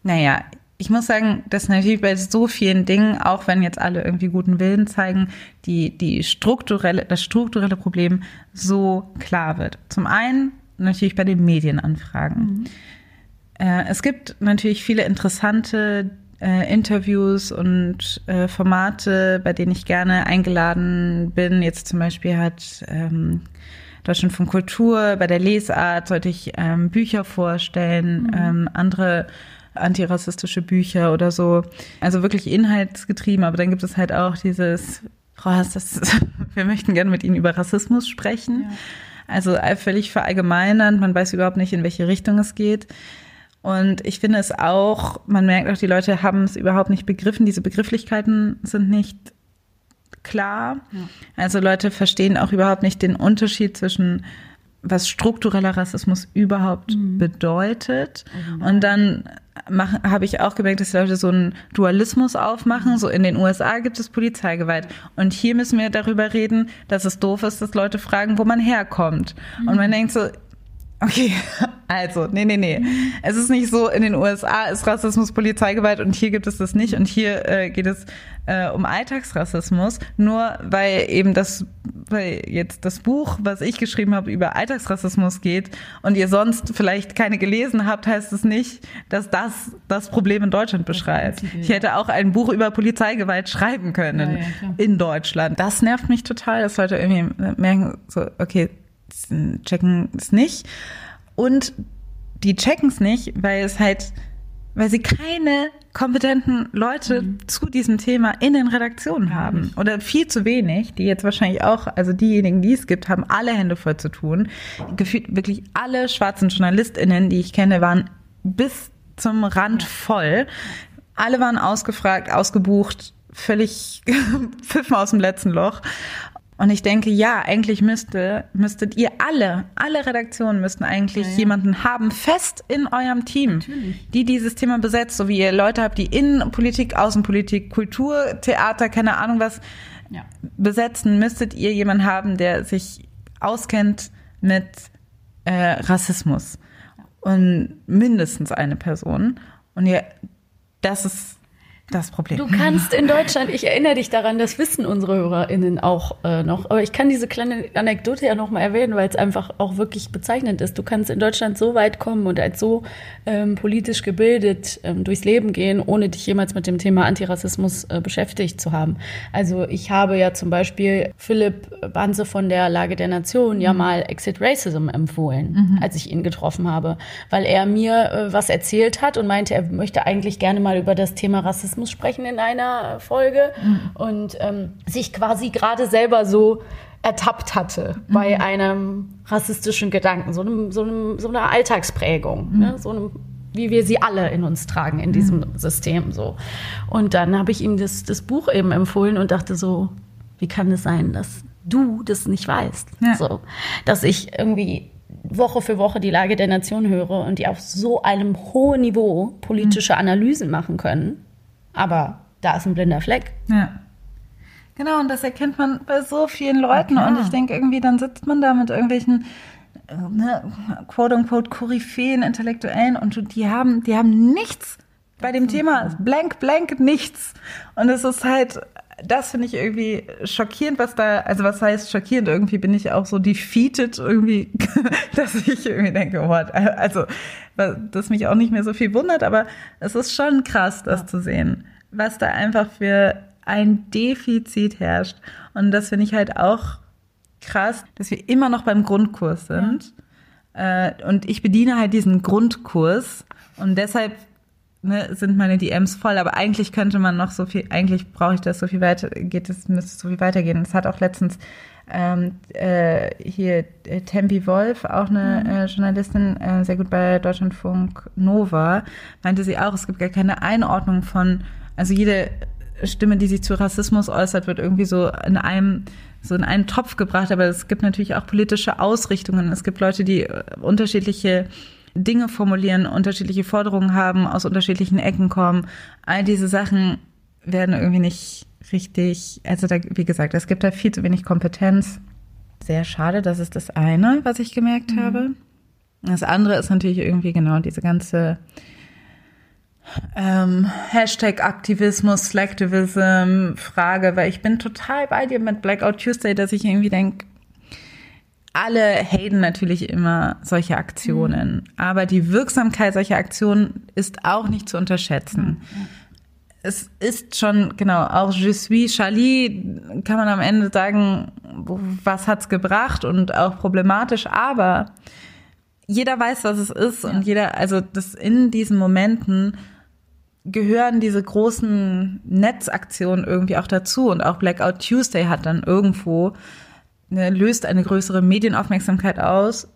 [SPEAKER 2] naja, ich muss sagen, dass natürlich bei so vielen Dingen, auch wenn jetzt alle irgendwie guten Willen zeigen, die, die strukturelle, das strukturelle Problem so klar wird. Zum einen natürlich bei den Medienanfragen. Mhm. Äh, es gibt natürlich viele interessante äh, Interviews und äh, Formate, bei denen ich gerne eingeladen bin. Jetzt zum Beispiel hat ähm, Deutschland von Kultur, bei der Lesart sollte ich ähm, Bücher vorstellen, mhm. ähm, andere antirassistische Bücher oder so. Also wirklich inhaltsgetrieben, aber dann gibt es halt auch dieses, oh, das, wir möchten gerne mit Ihnen über Rassismus sprechen. Ja. Also völlig verallgemeinernd, man weiß überhaupt nicht, in welche Richtung es geht. Und ich finde es auch, man merkt auch, die Leute haben es überhaupt nicht begriffen. Diese Begrifflichkeiten sind nicht klar. Ja. Also Leute verstehen auch überhaupt nicht den Unterschied zwischen was struktureller Rassismus überhaupt mhm. bedeutet. Mhm. Und dann habe ich auch gemerkt, dass die Leute so einen Dualismus aufmachen. So in den USA gibt es Polizeigewalt. Und hier müssen wir darüber reden, dass es doof ist, dass Leute fragen, wo man herkommt. Mhm. Und man denkt so, Okay, also, nee, nee, nee. Es ist nicht so, in den USA ist Rassismus Polizeigewalt und hier gibt es das nicht und hier äh, geht es äh, um Alltagsrassismus. Nur weil eben das, weil jetzt das Buch, was ich geschrieben habe, über Alltagsrassismus geht und ihr sonst vielleicht keine gelesen habt, heißt es nicht, dass das das Problem in Deutschland beschreibt. Ich hätte auch ein Buch über Polizeigewalt schreiben können ja, ja, in Deutschland. Das nervt mich total, dass Leute irgendwie merken, so, okay, checken es nicht. Und die checken es nicht, weil es halt, weil sie keine kompetenten Leute mhm. zu diesem Thema in den Redaktionen haben. Oder viel zu wenig, die jetzt wahrscheinlich auch, also diejenigen, die es gibt, haben alle Hände voll zu tun. Gefühlt wirklich alle schwarzen JournalistInnen, die ich kenne, waren bis zum Rand voll. Alle waren ausgefragt, ausgebucht, völlig pfiffen aus dem letzten Loch. Und ich denke, ja, eigentlich müsste, müsstet ihr alle, alle Redaktionen müssten eigentlich ja, ja. jemanden haben, fest in eurem Team, Natürlich. die dieses Thema besetzt, so wie ihr Leute habt, die Innenpolitik, Außenpolitik, Kultur, Theater, keine Ahnung was, ja. besetzen, müsstet ihr jemanden haben, der sich auskennt mit äh, Rassismus. Und mindestens eine Person. Und ihr, das ist das Problem.
[SPEAKER 1] Du kannst in Deutschland, ich erinnere dich daran, das wissen unsere HörerInnen auch äh, noch, aber ich kann diese kleine Anekdote ja noch mal erwähnen, weil es einfach auch wirklich bezeichnend ist. Du kannst in Deutschland so weit kommen und als so ähm, politisch gebildet ähm, durchs Leben gehen, ohne dich jemals mit dem Thema Antirassismus äh, beschäftigt zu haben. Also ich habe ja zum Beispiel Philipp Banse von der Lage der Nation mhm. ja mal Exit Racism empfohlen, mhm. als ich ihn getroffen habe, weil er mir äh, was erzählt hat und meinte, er möchte eigentlich gerne mal über das Thema Rassismus Rassismus sprechen in einer Folge mhm. und ähm, sich quasi gerade selber so ertappt hatte mhm. bei einem rassistischen Gedanken, so, einem, so, einem, so einer Alltagsprägung, mhm. ne? so einem wie wir sie alle in uns tragen in diesem mhm. System so. Und dann habe ich ihm das, das Buch eben empfohlen und dachte so, wie kann es sein, dass du das nicht weißt? Ja. So, dass ich irgendwie Woche für Woche die Lage der Nation höre und die auf so einem hohen Niveau politische mhm. Analysen machen können aber da ist ein blinder Fleck.
[SPEAKER 2] Ja. Genau, und das erkennt man bei so vielen Leuten. Ja, und ich denke, irgendwie, dann sitzt man da mit irgendwelchen äh, ne, quote-unquote Koryphäen, Intellektuellen und die haben, die haben nichts bei dem Thema. Blank, blank, nichts. Und es ist halt, das finde ich irgendwie schockierend, was da, also was heißt schockierend? Irgendwie bin ich auch so defeated irgendwie, dass ich irgendwie denke, what? Also, das mich auch nicht mehr so viel wundert, aber es ist schon krass, das ja. zu sehen, was da einfach für ein Defizit herrscht. Und das finde ich halt auch krass, dass wir immer noch beim Grundkurs sind. Ja. Äh, und ich bediene halt diesen Grundkurs und deshalb ne, sind meine DMs voll, aber eigentlich könnte man noch so viel, eigentlich brauche ich das so viel weiter, geht es, müsste so viel weitergehen. Es hat auch letztens ähm, äh, hier äh, Tempi Wolf, auch eine mhm. äh, Journalistin, äh, sehr gut bei Deutschlandfunk Nova, meinte sie auch, es gibt gar keine Einordnung von, also jede Stimme, die sich zu Rassismus äußert, wird irgendwie so in einem so in einen Topf gebracht, aber es gibt natürlich auch politische Ausrichtungen. Es gibt Leute, die äh, unterschiedliche Dinge formulieren, unterschiedliche Forderungen haben, aus unterschiedlichen Ecken kommen. All diese Sachen werden irgendwie nicht richtig, also da, wie gesagt, es gibt da viel zu wenig Kompetenz. Sehr schade, das ist das eine, was ich gemerkt mhm. habe. Das andere ist natürlich irgendwie genau diese ganze ähm, Hashtag Aktivismus, Slacktivism Frage, weil ich bin total bei dir mit Blackout Tuesday, dass ich irgendwie denke, alle haten natürlich immer solche Aktionen, mhm. aber die Wirksamkeit solcher Aktionen ist auch nicht zu unterschätzen. Mhm es ist schon, genau, auch Je suis Charlie kann man am Ende sagen, was hat's gebracht und auch problematisch, aber jeder weiß, was es ist ja. und jeder, also das in diesen Momenten gehören diese großen Netzaktionen irgendwie auch dazu und auch Blackout Tuesday hat dann irgendwo ne, löst eine größere Medienaufmerksamkeit aus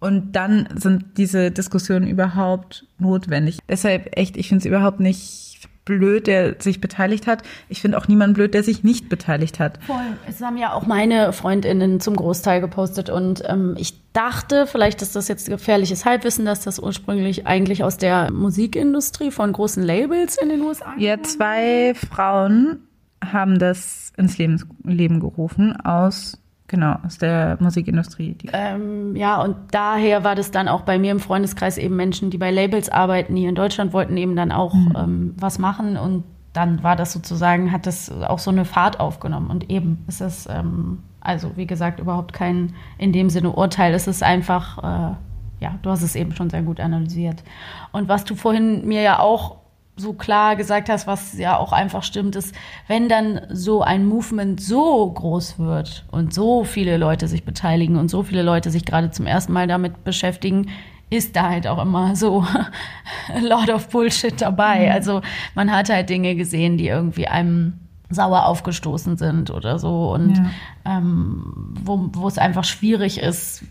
[SPEAKER 2] und dann sind diese Diskussionen überhaupt notwendig. Deshalb echt, ich finde es überhaupt nicht blöd, der sich beteiligt hat. Ich finde auch niemand blöd, der sich nicht beteiligt hat.
[SPEAKER 1] Voll. Es haben ja auch meine Freundinnen zum Großteil gepostet und ähm, ich dachte, vielleicht ist das jetzt gefährliches Halbwissen, dass das ursprünglich eigentlich aus der Musikindustrie von großen Labels in den USA
[SPEAKER 2] Ja, zwei Frauen haben das ins Leben, Leben gerufen aus Genau, aus der Musikindustrie.
[SPEAKER 1] Ähm, ja, und daher war das dann auch bei mir im Freundeskreis eben Menschen, die bei Labels arbeiten, hier in Deutschland wollten eben dann auch mhm. ähm, was machen und dann war das sozusagen, hat das auch so eine Fahrt aufgenommen und eben ist es, ähm, also wie gesagt, überhaupt kein in dem Sinne Urteil, es ist einfach, äh, ja, du hast es eben schon sehr gut analysiert. Und was du vorhin mir ja auch so klar gesagt hast, was ja auch einfach stimmt, ist, wenn dann so ein Movement so groß wird und so viele Leute sich beteiligen und so viele Leute sich gerade zum ersten Mal damit beschäftigen, ist da halt auch immer so a lot of Bullshit dabei. Mhm. Also man hat halt Dinge gesehen, die irgendwie einem sauer aufgestoßen sind oder so und ja. ähm, wo, wo es einfach schwierig ist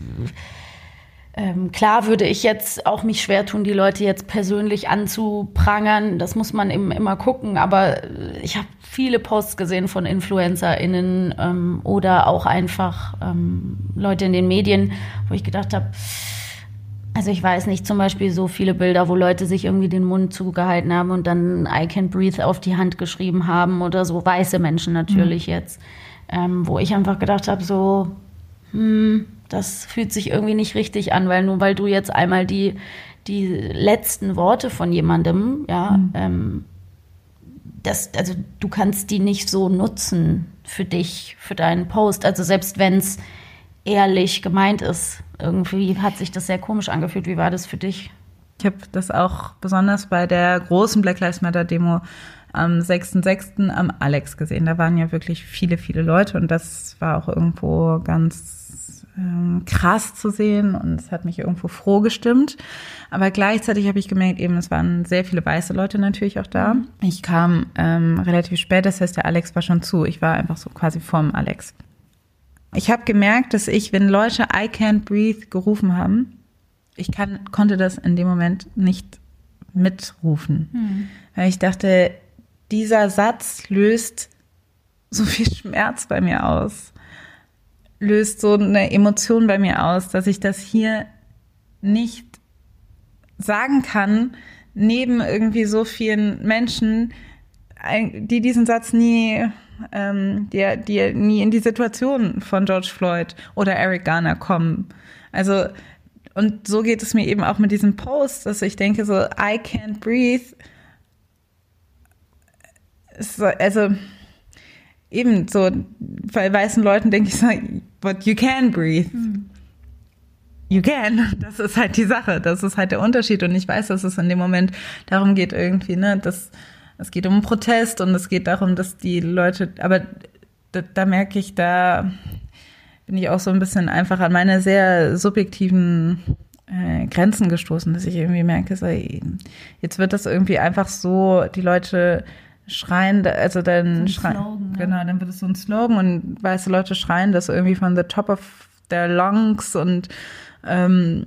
[SPEAKER 1] ähm, klar würde ich jetzt auch mich schwer tun, die Leute jetzt persönlich anzuprangern. Das muss man eben immer gucken. Aber ich habe viele Posts gesehen von InfluencerInnen ähm, oder auch einfach ähm, Leute in den Medien, wo ich gedacht habe, also ich weiß nicht, zum Beispiel so viele Bilder, wo Leute sich irgendwie den Mund zugehalten haben und dann I can breathe auf die Hand geschrieben haben oder so, weiße Menschen natürlich mhm. jetzt, ähm, wo ich einfach gedacht habe, so, hm, das fühlt sich irgendwie nicht richtig an, weil nur weil du jetzt einmal die, die letzten Worte von jemandem, ja, mhm. ähm, das, also du kannst die nicht so nutzen für dich, für deinen Post. Also selbst wenn es ehrlich gemeint ist, irgendwie hat sich das sehr komisch angefühlt. Wie war das für dich?
[SPEAKER 2] Ich habe das auch besonders bei der großen Black Lives Matter Demo am 6.6. am Alex gesehen. Da waren ja wirklich viele, viele Leute und das war auch irgendwo ganz ähm, krass zu sehen und es hat mich irgendwo froh gestimmt. Aber gleichzeitig habe ich gemerkt, eben es waren sehr viele weiße Leute natürlich auch da. Mhm. Ich kam ähm, relativ spät, das heißt der Alex war schon zu. Ich war einfach so quasi vorm Alex. Ich habe gemerkt, dass ich, wenn Leute I can't breathe gerufen haben, ich kann, konnte das in dem Moment nicht mitrufen. Mhm. Weil ich dachte, dieser Satz löst so viel Schmerz bei mir aus, löst so eine Emotion bei mir aus, dass ich das hier nicht sagen kann, neben irgendwie so vielen Menschen, die diesen Satz nie, ähm, die, die nie in die Situation von George Floyd oder Eric Garner kommen. Also, und so geht es mir eben auch mit diesem Post, dass ich denke so, I can't breathe also eben so, bei weißen Leuten denke ich so, but you can breathe. Mhm. You can. Das ist halt die Sache. Das ist halt der Unterschied. Und ich weiß, dass es in dem Moment darum geht irgendwie, ne, dass es geht um Protest und es geht darum, dass die Leute, aber da, da merke ich, da bin ich auch so ein bisschen einfach an meine sehr subjektiven äh, Grenzen gestoßen, dass ich irgendwie merke, so, jetzt wird das irgendwie einfach so, die Leute schreien, also dann so schreien, Slogan, genau, ja. dann wird es so ein Slogan und weiße Leute schreien das irgendwie von the top of their lungs und ähm,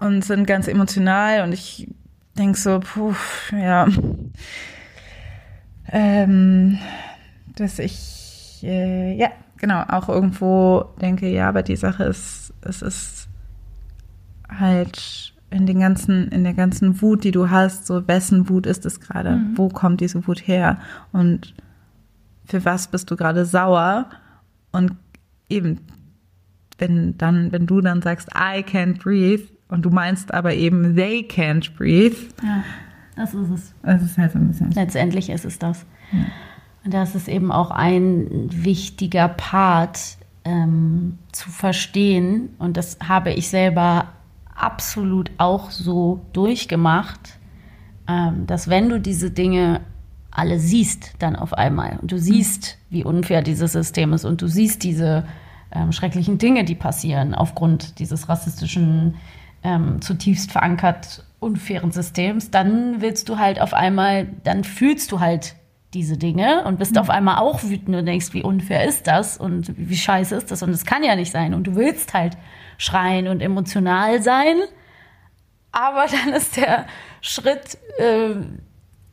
[SPEAKER 2] und sind ganz emotional und ich denke so, puh, ja, ähm, dass ich äh, ja genau auch irgendwo denke, ja, aber die Sache ist, es ist halt in den ganzen, in der ganzen Wut, die du hast, so wessen Wut ist es gerade? Mhm. Wo kommt diese Wut her? Und für was bist du gerade sauer? Und eben, wenn dann, wenn du dann sagst, I can't breathe, und du meinst aber eben, they can't breathe.
[SPEAKER 1] Ja, das ist es.
[SPEAKER 2] Das ist halt so ein bisschen.
[SPEAKER 1] Letztendlich ist es das. Ja. Und das ist eben auch ein wichtiger Part ähm, zu verstehen. Und das habe ich selber absolut auch so durchgemacht, ähm, dass wenn du diese Dinge alle siehst, dann auf einmal und du siehst, wie unfair dieses System ist und du siehst diese ähm, schrecklichen Dinge, die passieren aufgrund dieses rassistischen, ähm, zutiefst verankert unfairen Systems, dann willst du halt auf einmal, dann fühlst du halt diese Dinge und bist mhm. auf einmal auch wütend und denkst, wie unfair ist das und wie scheiße ist das und es kann ja nicht sein und du willst halt schreien und emotional sein. Aber dann ist der Schritt, äh,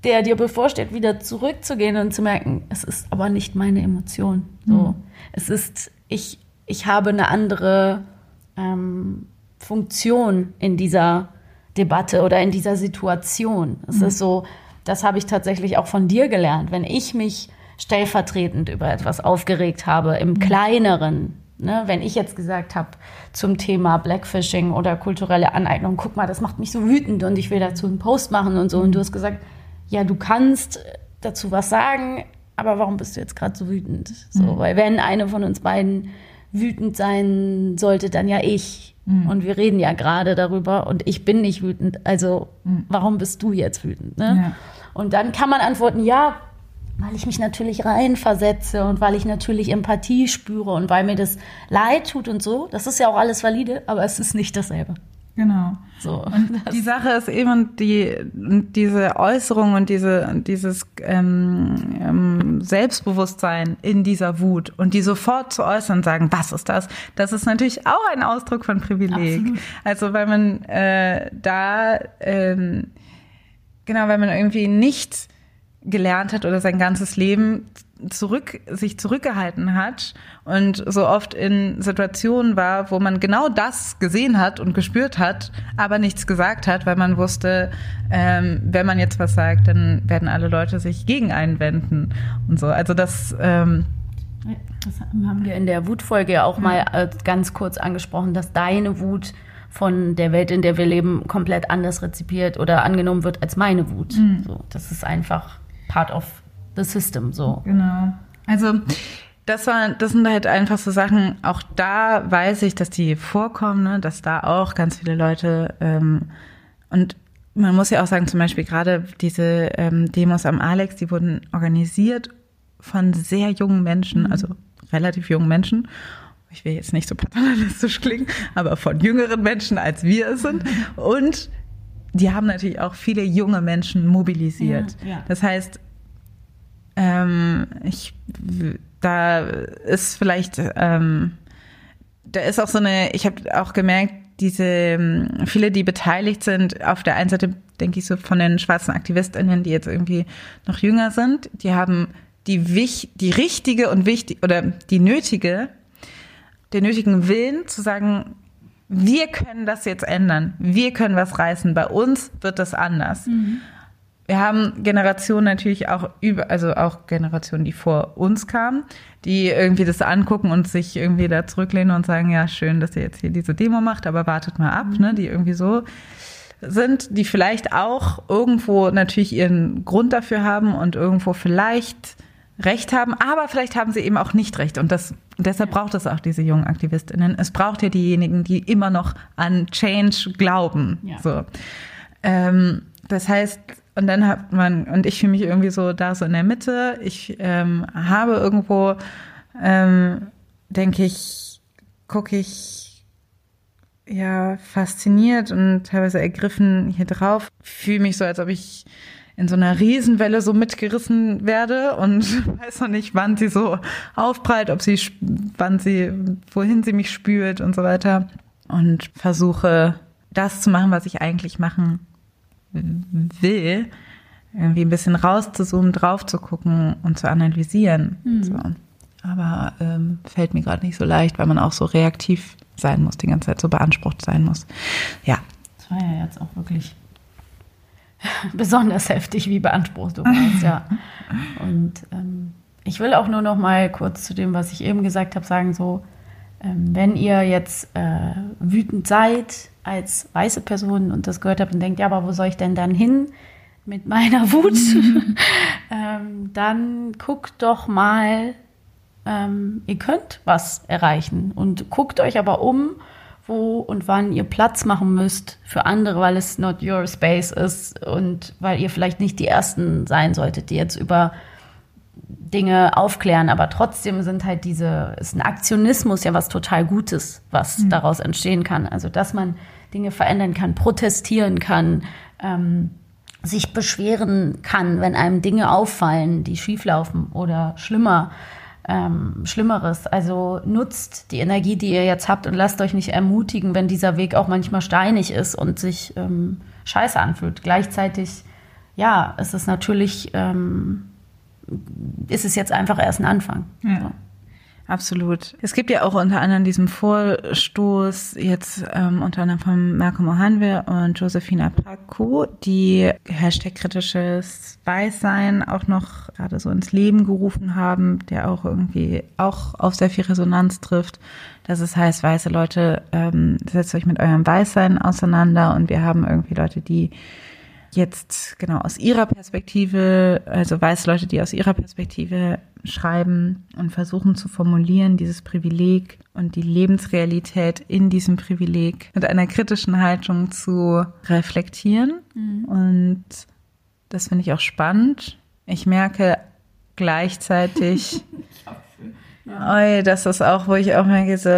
[SPEAKER 1] der dir bevorsteht, wieder zurückzugehen und zu merken, es ist aber nicht meine Emotion. So, mhm. es ist, ich, ich habe eine andere ähm, Funktion in dieser Debatte oder in dieser Situation. Es mhm. ist so, das habe ich tatsächlich auch von dir gelernt. Wenn ich mich stellvertretend über etwas aufgeregt habe, im mhm. kleineren, Ne, wenn ich jetzt gesagt habe zum Thema Blackfishing oder kulturelle Aneignung, guck mal, das macht mich so wütend und ich will dazu einen Post machen und so. Und du hast gesagt, ja, du kannst dazu was sagen, aber warum bist du jetzt gerade so wütend? So, mhm. weil wenn eine von uns beiden wütend sein sollte, dann ja ich. Mhm. Und wir reden ja gerade darüber und ich bin nicht wütend. Also mhm. warum bist du jetzt wütend? Ne? Ja. Und dann kann man antworten, ja, weil ich mich natürlich reinversetze und weil ich natürlich Empathie spüre und weil mir das leid tut und so. Das ist ja auch alles valide, aber es ist nicht dasselbe.
[SPEAKER 2] Genau. So, und die Sache ist eben die diese Äußerung und diese dieses ähm, ähm, Selbstbewusstsein in dieser Wut und die sofort zu äußern, sagen, was ist das? Das ist natürlich auch ein Ausdruck von Privileg. Absolut. Also weil man äh, da ähm, genau, weil man irgendwie nicht gelernt hat oder sein ganzes Leben zurück, sich zurückgehalten hat und so oft in Situationen war, wo man genau das gesehen hat und gespürt hat, aber nichts gesagt hat, weil man wusste, ähm, wenn man jetzt was sagt, dann werden alle Leute sich gegen einwenden und so. Also das, ähm,
[SPEAKER 1] das haben wir in der Wutfolge ja auch mal äh, ganz kurz angesprochen, dass deine Wut von der Welt, in der wir leben, komplett anders rezipiert oder angenommen wird als meine Wut. Mhm. So, das ist einfach part of the system. So.
[SPEAKER 2] Genau. Also das war, das sind halt einfach so Sachen. Auch da weiß ich, dass die vorkommen, ne? dass da auch ganz viele Leute ähm, und man muss ja auch sagen, zum Beispiel gerade diese ähm, Demos am Alex, die wurden organisiert von sehr jungen Menschen, mhm. also relativ jungen Menschen. Ich will jetzt nicht so paternalistisch klingen, aber von jüngeren Menschen, als wir es sind. Und die haben natürlich auch viele junge Menschen mobilisiert. Ja, ja. Das heißt, ähm, ich, da ist vielleicht, ähm, da ist auch so eine, ich habe auch gemerkt, diese ähm, viele, die beteiligt sind, auf der einen Seite denke ich so von den schwarzen AktivistInnen, die jetzt irgendwie noch jünger sind, die haben die, wich, die richtige und wichtig oder die nötige, den nötigen Willen zu sagen, wir können das jetzt ändern, wir können was reißen, bei uns wird das anders. Mhm. Wir haben Generationen natürlich auch über, also auch Generationen, die vor uns kamen, die irgendwie das angucken und sich irgendwie da zurücklehnen und sagen, ja, schön, dass ihr jetzt hier diese Demo macht, aber wartet mal ab, ne, die irgendwie so sind, die vielleicht auch irgendwo natürlich ihren Grund dafür haben und irgendwo vielleicht Recht haben, aber vielleicht haben sie eben auch nicht Recht. Und das, deshalb braucht es auch diese jungen AktivistInnen. Es braucht ja diejenigen, die immer noch an Change glauben. Ja. So. Ähm, das heißt, und dann hat man, und ich fühle mich irgendwie so da so in der Mitte. Ich ähm, habe irgendwo, ähm, denke ich, gucke ich ja fasziniert und teilweise ergriffen hier drauf. Fühle mich so, als ob ich in so einer Riesenwelle so mitgerissen werde und weiß noch nicht, wann sie so aufprallt, ob sie, wann sie, wohin sie mich spült und so weiter. Und versuche, das zu machen, was ich eigentlich machen will, irgendwie ein bisschen rauszuzoomen, drauf zu gucken und zu analysieren. Mhm. So. Aber ähm, fällt mir gerade nicht so leicht, weil man auch so reaktiv sein muss, die ganze Zeit so beansprucht sein muss. Ja.
[SPEAKER 1] Das war ja jetzt auch wirklich besonders heftig, wie beansprucht du warst, ja. Und ähm, ich will auch nur noch mal kurz zu dem, was ich eben gesagt habe, sagen, so, ähm, wenn ihr jetzt äh, wütend seid als weiße Person und das gehört habt und denkt, ja, aber wo soll ich denn dann hin mit meiner Wut? Ähm, dann guckt doch mal, ähm, ihr könnt was erreichen und guckt euch aber um, wo und wann ihr Platz machen müsst für andere, weil es not your space ist und weil ihr vielleicht nicht die Ersten sein solltet, die jetzt über Dinge aufklären, aber trotzdem sind halt diese, ist ein Aktionismus ja was total Gutes, was mhm. daraus entstehen kann. Also, dass man Dinge verändern kann, protestieren kann, ähm, sich beschweren kann, wenn einem Dinge auffallen, die schieflaufen oder schlimmer, ähm, Schlimmeres. Also nutzt die Energie, die ihr jetzt habt und lasst euch nicht ermutigen, wenn dieser Weg auch manchmal steinig ist und sich ähm, scheiße anfühlt. Gleichzeitig, ja, ist es natürlich ähm, ist es jetzt einfach erst ein Anfang. Ja. So.
[SPEAKER 2] Absolut. Es gibt ja auch unter anderem diesen Vorstoß jetzt ähm, unter anderem von Malcolm Ohanwe und Josephina Paco, die Hashtag kritisches Weißsein auch noch gerade so ins Leben gerufen haben, der auch irgendwie auch auf sehr viel Resonanz trifft. Dass es heißt, weiße Leute, ähm, setzt euch mit eurem Weißsein auseinander und wir haben irgendwie Leute, die jetzt genau aus ihrer Perspektive, also weiße Leute, die aus ihrer Perspektive schreiben und versuchen zu formulieren, dieses Privileg und die Lebensrealität in diesem Privileg mit einer kritischen Haltung zu reflektieren. Mhm. Und das finde ich auch spannend. Ich merke gleichzeitig, Ja. das ist auch, wo ich auch merke, so,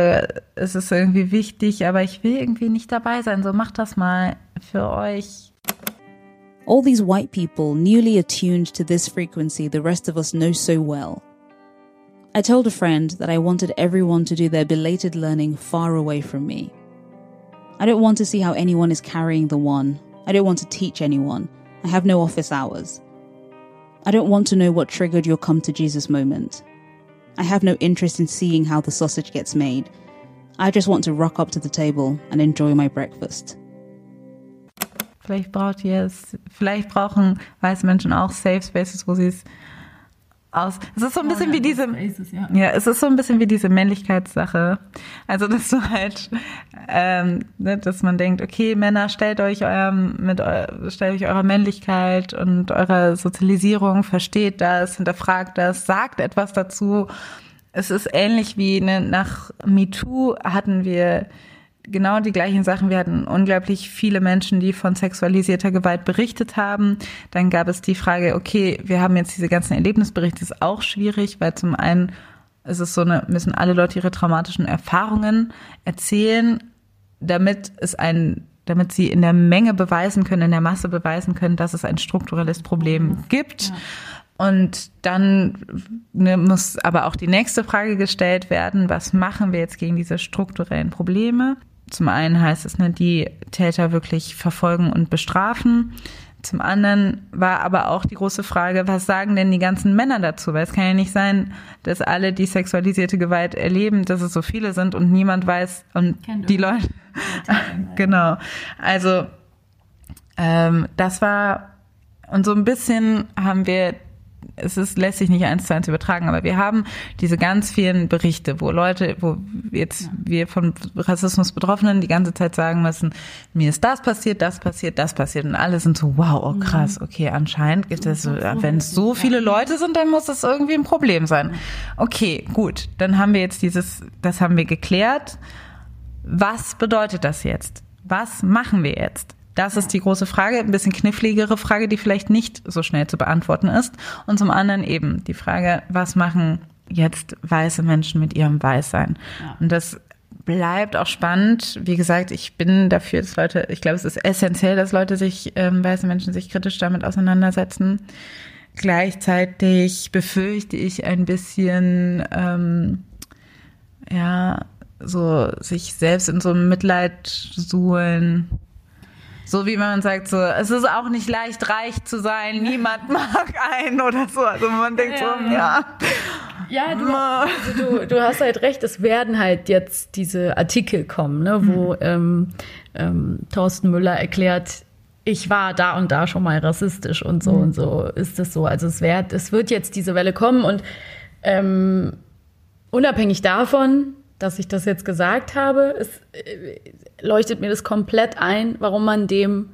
[SPEAKER 2] es ist irgendwie wichtig, aber ich will irgendwie nicht dabei sein. So macht das mal für euch.
[SPEAKER 5] All these white people newly attuned to this frequency the rest of us know so well. I told a friend that I wanted everyone to do their belated learning far away from me. I don't want to see how anyone is carrying the one. I don't want to teach anyone. I have no office hours. I don't want to know what triggered your come to Jesus moment. I have no interest in seeing how the sausage gets made. I just want to rock up to the table and enjoy my breakfast.
[SPEAKER 2] Vielleicht braucht ihr es, vielleicht brauchen weiße Menschen auch Safe Spaces, wo sie es aus. Es ist so ein bisschen wie diese, ja. ja. es ist so ein bisschen wie diese Männlichkeitssache. Also, dass du halt, ähm, ne, dass man denkt, okay, Männer, stellt euch eurem, mit, stellt euch eurer Männlichkeit und eurer Sozialisierung, versteht das, hinterfragt das, sagt etwas dazu. Es ist ähnlich wie ne, nach MeToo hatten wir genau die gleichen Sachen. Wir hatten unglaublich viele Menschen, die von sexualisierter Gewalt berichtet haben. Dann gab es die Frage, okay, wir haben jetzt diese ganzen Erlebnisberichte, ist auch schwierig, weil zum einen ist es so eine, müssen alle Leute ihre traumatischen Erfahrungen erzählen, damit es ein damit sie in der Menge beweisen können, in der Masse beweisen können, dass es ein strukturelles Problem gibt. Ja. Und dann ne, muss aber auch die nächste Frage gestellt werden, was machen wir jetzt gegen diese strukturellen Probleme? Zum einen heißt es, ne, die Täter wirklich verfolgen und bestrafen. Zum anderen war aber auch die große Frage, was sagen denn die ganzen Männer dazu? Weil es kann ja nicht sein, dass alle, die sexualisierte Gewalt erleben, dass es so viele sind und niemand weiß und Kennt die Leute. genau. Also ähm, das war und so ein bisschen haben wir es ist, lässt sich nicht eins zu eins übertragen, aber wir haben diese ganz vielen Berichte, wo Leute, wo jetzt ja. wir von Rassismus Betroffenen die ganze Zeit sagen müssen, mir ist das passiert, das passiert, das passiert und alle sind so, wow, oh krass, mhm. okay, anscheinend gibt es, wenn es so viele Leute sind, dann muss das irgendwie ein Problem sein. Okay, gut, dann haben wir jetzt dieses, das haben wir geklärt. Was bedeutet das jetzt? Was machen wir jetzt? Das ist die große Frage, ein bisschen kniffligere Frage, die vielleicht nicht so schnell zu beantworten ist. Und zum anderen eben die Frage, was machen jetzt weiße Menschen mit ihrem Weißsein? Ja. Und das bleibt auch spannend. Wie gesagt, ich bin dafür, dass Leute, ich glaube, es ist essentiell, dass Leute sich, ähm, weiße Menschen sich kritisch damit auseinandersetzen. Gleichzeitig befürchte ich ein bisschen, ähm, ja, so sich selbst in so einem Mitleid suhlen so wie man sagt, so, es ist auch nicht leicht, reich zu sein, niemand mag einen oder so. Also man denkt ja. so, ja.
[SPEAKER 1] Ja, du, also du, du hast halt recht, es werden halt jetzt diese Artikel kommen, ne, wo mhm. ähm, ähm, Thorsten Müller erklärt, ich war da und da schon mal rassistisch und so mhm. und so ist es so. Also es wird, es wird jetzt diese Welle kommen und ähm, unabhängig davon, dass ich das jetzt gesagt habe, es äh, leuchtet mir das komplett ein, warum man dem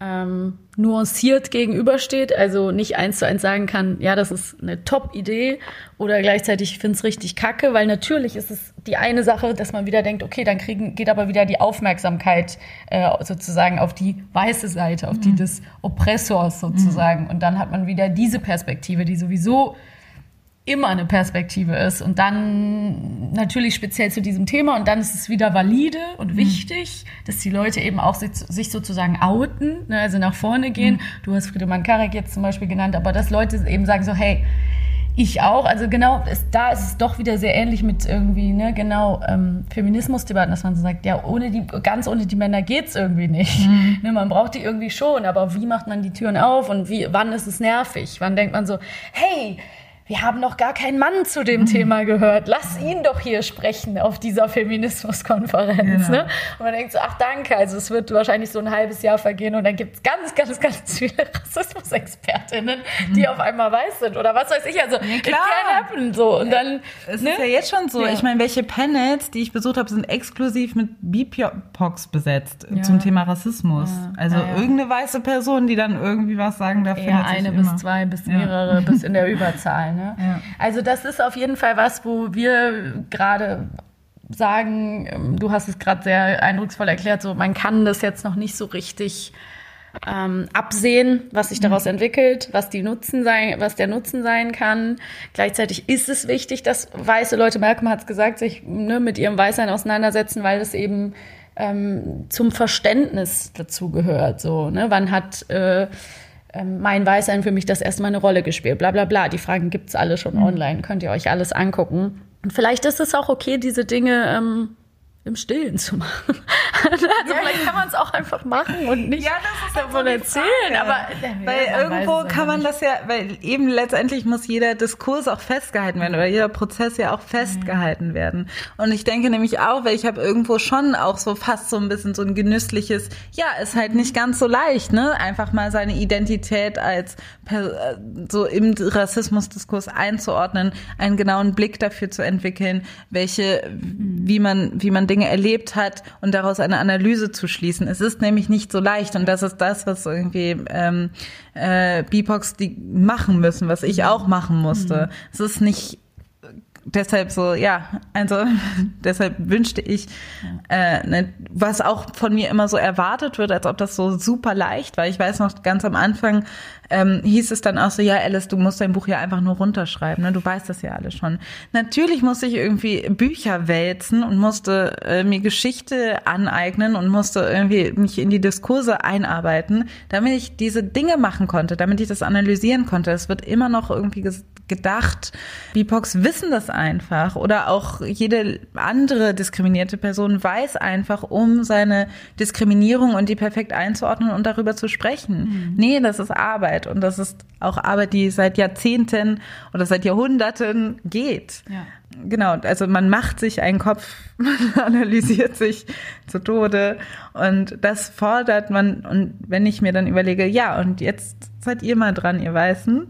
[SPEAKER 1] ähm, nuanciert gegenübersteht, also nicht eins zu eins sagen kann, ja, das ist eine Top-Idee oder gleichzeitig ich finde es richtig kacke, weil natürlich ist es die eine Sache, dass man wieder denkt, okay, dann kriegen, geht aber wieder die Aufmerksamkeit äh, sozusagen auf die weiße Seite, auf mhm. die des Oppressors sozusagen. Mhm. Und dann hat man wieder diese Perspektive, die sowieso immer eine Perspektive ist und dann natürlich speziell zu diesem Thema und dann ist es wieder valide und mhm. wichtig, dass die Leute eben auch sich sozusagen outen, ne, also nach vorne gehen. Mhm. Du hast Friedemann Karek jetzt zum Beispiel genannt, aber dass Leute eben sagen so, hey, ich auch, also genau, ist, da ist es doch wieder sehr ähnlich mit irgendwie, ne, genau, ähm, Feminismusdebatten, dass man so sagt, ja, ohne die, ganz ohne die Männer geht's irgendwie nicht. Mhm. Ne, man braucht die irgendwie schon, aber wie macht man die Türen auf und wie, wann ist es nervig? Wann denkt man so, hey, wir haben noch gar keinen Mann zu dem mhm. Thema gehört. Lass ihn doch hier sprechen auf dieser Feminismuskonferenz. Genau. Ne? Und man denkt so, ach danke, also es wird wahrscheinlich so ein halbes Jahr vergehen und dann gibt es ganz, ganz, ganz viele Rassismusexpertinnen, mhm. die auf einmal weiß sind oder was weiß ich. Also ja, klar. it can happen. So. Und dann,
[SPEAKER 2] es ne? ist ja jetzt schon so. Ja. Ich meine, welche Panels, die ich besucht habe, sind exklusiv mit BIPOX besetzt ja. zum Thema Rassismus. Also irgendeine weiße Person, die dann irgendwie was sagen darf.
[SPEAKER 1] Ja, eine bis immer. zwei bis mehrere bis in der Überzahl. Ne? Ja. Also das ist auf jeden Fall was, wo wir gerade sagen, ähm, du hast es gerade sehr eindrucksvoll erklärt, so man kann das jetzt noch nicht so richtig ähm, absehen, was sich daraus entwickelt, was die Nutzen sein, was der Nutzen sein kann. Gleichzeitig ist es wichtig, dass weiße Leute, Malcolm hat es gesagt, sich ne, mit ihrem Weißsein auseinandersetzen, weil es eben ähm, zum Verständnis dazu gehört. So, ne? Wann hat äh, ähm, mein Weißsein für mich das erstmal eine Rolle gespielt? Bla bla bla. Die Fragen gibt's alle schon mhm. online, könnt ihr euch alles angucken. Und vielleicht ist es auch okay, diese Dinge ähm, im Stillen zu machen. also ja, vielleicht kann man es auch einfach machen und nicht ja, davon erzählen. Aber
[SPEAKER 2] weil irgendwo kann man das ja, weil eben letztendlich muss jeder Diskurs auch festgehalten werden oder jeder Prozess ja auch festgehalten mhm. werden. Und ich denke nämlich auch, weil ich habe irgendwo schon auch so fast so ein bisschen so ein genüssliches, ja, ist halt nicht ganz so leicht, ne, einfach mal seine Identität als so im Rassismusdiskurs einzuordnen, einen genauen Blick dafür zu entwickeln, welche, wie man, wie man Dinge erlebt hat und daraus eine Analyse zu schließen. Es ist nämlich nicht so leicht und das ist das, was irgendwie ähm, äh, BIPOX die machen müssen, was ich auch machen musste. Mhm. Es ist nicht deshalb so, ja, also deshalb wünschte ich, äh, ne, was auch von mir immer so erwartet wird, als ob das so super leicht war. Ich weiß noch ganz am Anfang ähm, hieß es dann auch so, ja, Alice, du musst dein Buch ja einfach nur runterschreiben, ne? Du weißt das ja alles schon. Natürlich musste ich irgendwie Bücher wälzen und musste äh, mir Geschichte aneignen und musste irgendwie mich in die Diskurse einarbeiten, damit ich diese Dinge machen konnte, damit ich das analysieren konnte. Es wird immer noch irgendwie gedacht. BIPOX wissen das einfach oder auch jede andere diskriminierte Person weiß einfach um seine Diskriminierung und die perfekt einzuordnen und darüber zu sprechen. Mhm. Nee, das ist Arbeit und das ist auch Arbeit, die seit Jahrzehnten oder seit Jahrhunderten geht. Ja. Genau, also man macht sich einen Kopf, man analysiert sich zu Tode und das fordert man und wenn ich mir dann überlege, ja, und jetzt seid ihr mal dran, ihr Weißen,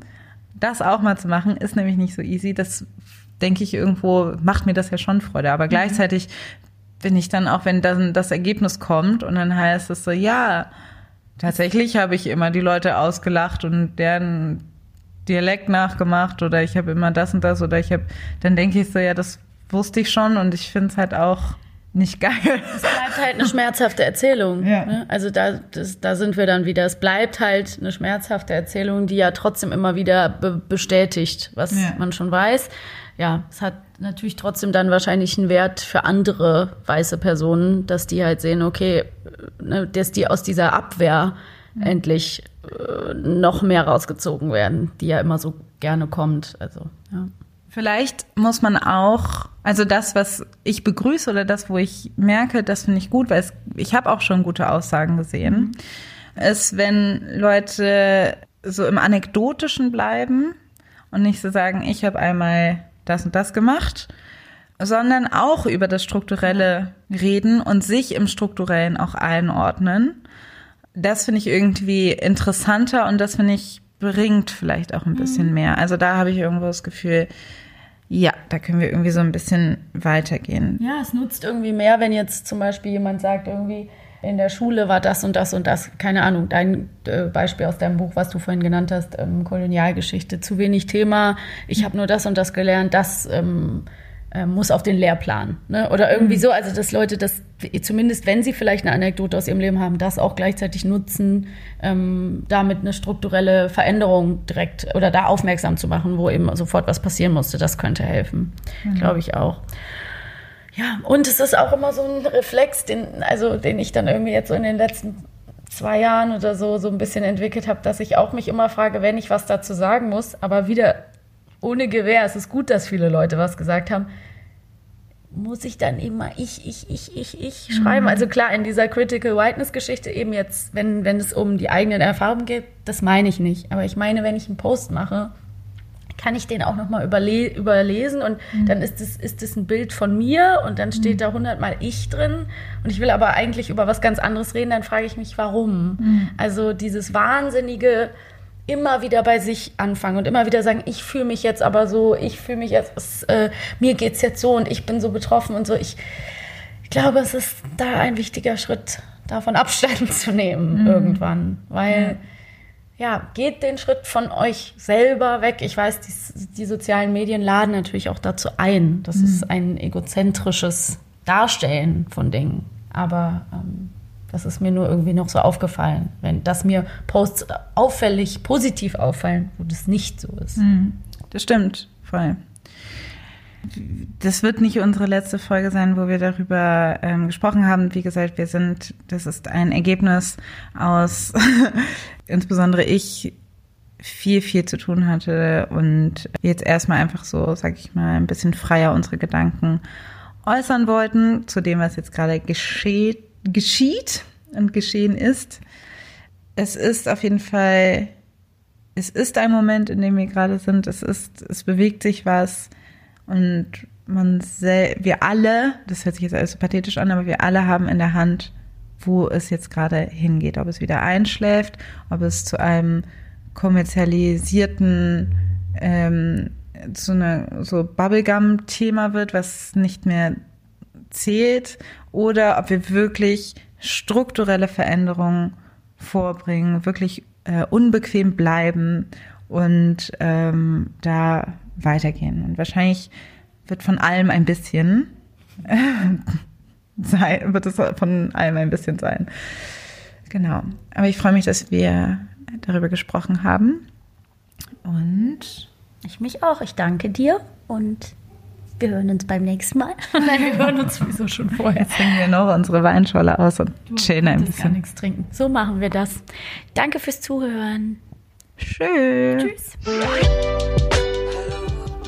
[SPEAKER 2] das auch mal zu machen, ist nämlich nicht so easy. Das denke ich irgendwo, macht mir das ja schon Freude. Aber mhm. gleichzeitig bin ich dann auch, wenn dann das Ergebnis kommt und dann heißt es so, ja, tatsächlich habe ich immer die Leute ausgelacht und deren Dialekt nachgemacht oder ich habe immer das und das oder ich habe, dann denke ich so, ja, das wusste ich schon und ich finde es halt auch nicht geil.
[SPEAKER 1] Es bleibt halt eine schmerzhafte Erzählung. Ja. Ne? Also da, das, da sind wir dann wieder. Es bleibt halt eine schmerzhafte Erzählung, die ja trotzdem immer wieder be bestätigt, was ja. man schon weiß. Ja, es hat natürlich trotzdem dann wahrscheinlich einen Wert für andere weiße Personen, dass die halt sehen, okay, ne, dass die aus dieser Abwehr mhm. endlich äh, noch mehr rausgezogen werden, die ja immer so gerne kommt. Also, ja.
[SPEAKER 2] Vielleicht muss man auch, also das, was ich begrüße oder das, wo ich merke, das finde ich gut, weil es, ich habe auch schon gute Aussagen gesehen, mhm. ist, wenn Leute so im Anekdotischen bleiben und nicht so sagen, ich habe einmal das und das gemacht, sondern auch über das Strukturelle reden und sich im Strukturellen auch einordnen. Das finde ich irgendwie interessanter und das finde ich bringt vielleicht auch ein bisschen mhm. mehr. Also da habe ich irgendwo das Gefühl, ja, da können wir irgendwie so ein bisschen weitergehen.
[SPEAKER 1] Ja, es nutzt irgendwie mehr, wenn jetzt zum Beispiel jemand sagt, irgendwie in der Schule war das und das und das, keine Ahnung, dein äh, Beispiel aus deinem Buch, was du vorhin genannt hast, ähm, Kolonialgeschichte, zu wenig Thema, ich habe nur das und das gelernt, das ähm, äh, muss auf den Lehrplan. Ne? Oder irgendwie mhm. so, also dass Leute das, zumindest wenn sie vielleicht eine Anekdote aus ihrem Leben haben, das auch gleichzeitig nutzen, ähm, damit eine strukturelle Veränderung direkt oder da aufmerksam zu machen, wo eben sofort was passieren musste. Das könnte helfen, mhm. glaube ich auch. Ja, und es ist auch immer so ein Reflex, den, also den ich dann irgendwie jetzt so in den letzten zwei Jahren oder so so ein bisschen entwickelt habe, dass ich auch mich immer frage, wenn ich was dazu sagen muss, aber wieder ohne Gewehr. Es ist gut, dass viele Leute was gesagt haben. Muss ich dann immer ich, ich, ich, ich, ich schreiben? Mhm. Also klar, in dieser Critical Whiteness-Geschichte eben jetzt, wenn, wenn es um die eigenen Erfahrungen geht, das meine ich nicht. Aber ich meine, wenn ich einen Post mache, kann ich den auch nochmal überle überlesen und mhm. dann ist es ist das ein Bild von mir und dann steht mhm. da hundertmal ich drin und ich will aber eigentlich über was ganz anderes reden, dann frage ich mich, warum? Mhm. Also dieses wahnsinnige immer wieder bei sich anfangen und immer wieder sagen, ich fühle mich jetzt aber so, ich fühle mich jetzt, äh, mir geht's jetzt so und ich bin so betroffen und so. Ich, ich glaube, es ist da ein wichtiger Schritt, davon Abstand zu nehmen mhm. irgendwann, weil ja. Ja. geht den Schritt von euch selber weg. Ich weiß, die, die sozialen Medien laden natürlich auch dazu ein. Das mhm. ist ein egozentrisches Darstellen von Dingen, aber ähm, Das ist mir nur irgendwie noch so aufgefallen, wenn dass mir Posts auffällig positiv auffallen, wo das nicht so ist.
[SPEAKER 2] Das stimmt, voll. Das wird nicht unsere letzte Folge sein, wo wir darüber ähm, gesprochen haben. Wie gesagt, wir sind, das ist ein Ergebnis aus, insbesondere ich viel, viel zu tun hatte und jetzt erstmal einfach so, sag ich mal, ein bisschen freier unsere Gedanken äußern wollten zu dem, was jetzt gerade geschieht, geschieht und geschehen ist. Es ist auf jeden Fall, es ist ein Moment, in dem wir gerade sind. Es ist, es bewegt sich was und man, sel wir alle, das hört sich jetzt alles so pathetisch an, aber wir alle haben in der Hand, wo es jetzt gerade hingeht. Ob es wieder einschläft, ob es zu einem kommerzialisierten ähm, so eine so Bubblegum-Thema wird, was nicht mehr zählt, oder ob wir wirklich strukturelle Veränderungen vorbringen, wirklich äh, unbequem bleiben und ähm, da weitergehen. Und wahrscheinlich wird von allem ein bisschen sein, wird es von allem ein bisschen sein. Genau. Aber ich freue mich, dass wir darüber gesprochen haben. Und
[SPEAKER 1] ich mich auch. Ich danke dir und wir hören uns beim nächsten Mal. Nein, wir hören uns sowieso schon vorher.
[SPEAKER 2] Jetzt trinken wir noch unsere Weinscholle aus und chillen ein
[SPEAKER 1] bisschen. gar nichts trinken. So machen wir das. Danke fürs Zuhören.
[SPEAKER 2] Schön.
[SPEAKER 1] Tschüss.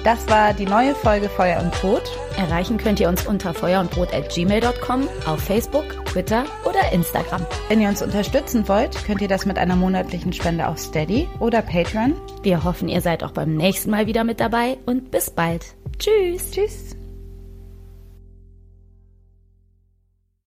[SPEAKER 2] Das war die neue Folge Feuer und Brot.
[SPEAKER 1] Erreichen könnt ihr uns unter feuerundbrot.gmail.com auf Facebook, Twitter oder Instagram.
[SPEAKER 2] Wenn ihr uns unterstützen wollt, könnt ihr das mit einer monatlichen Spende auf Steady oder Patreon.
[SPEAKER 1] Wir hoffen, ihr seid auch beim nächsten Mal wieder mit dabei und bis bald. Tschüss.
[SPEAKER 2] Tschüss.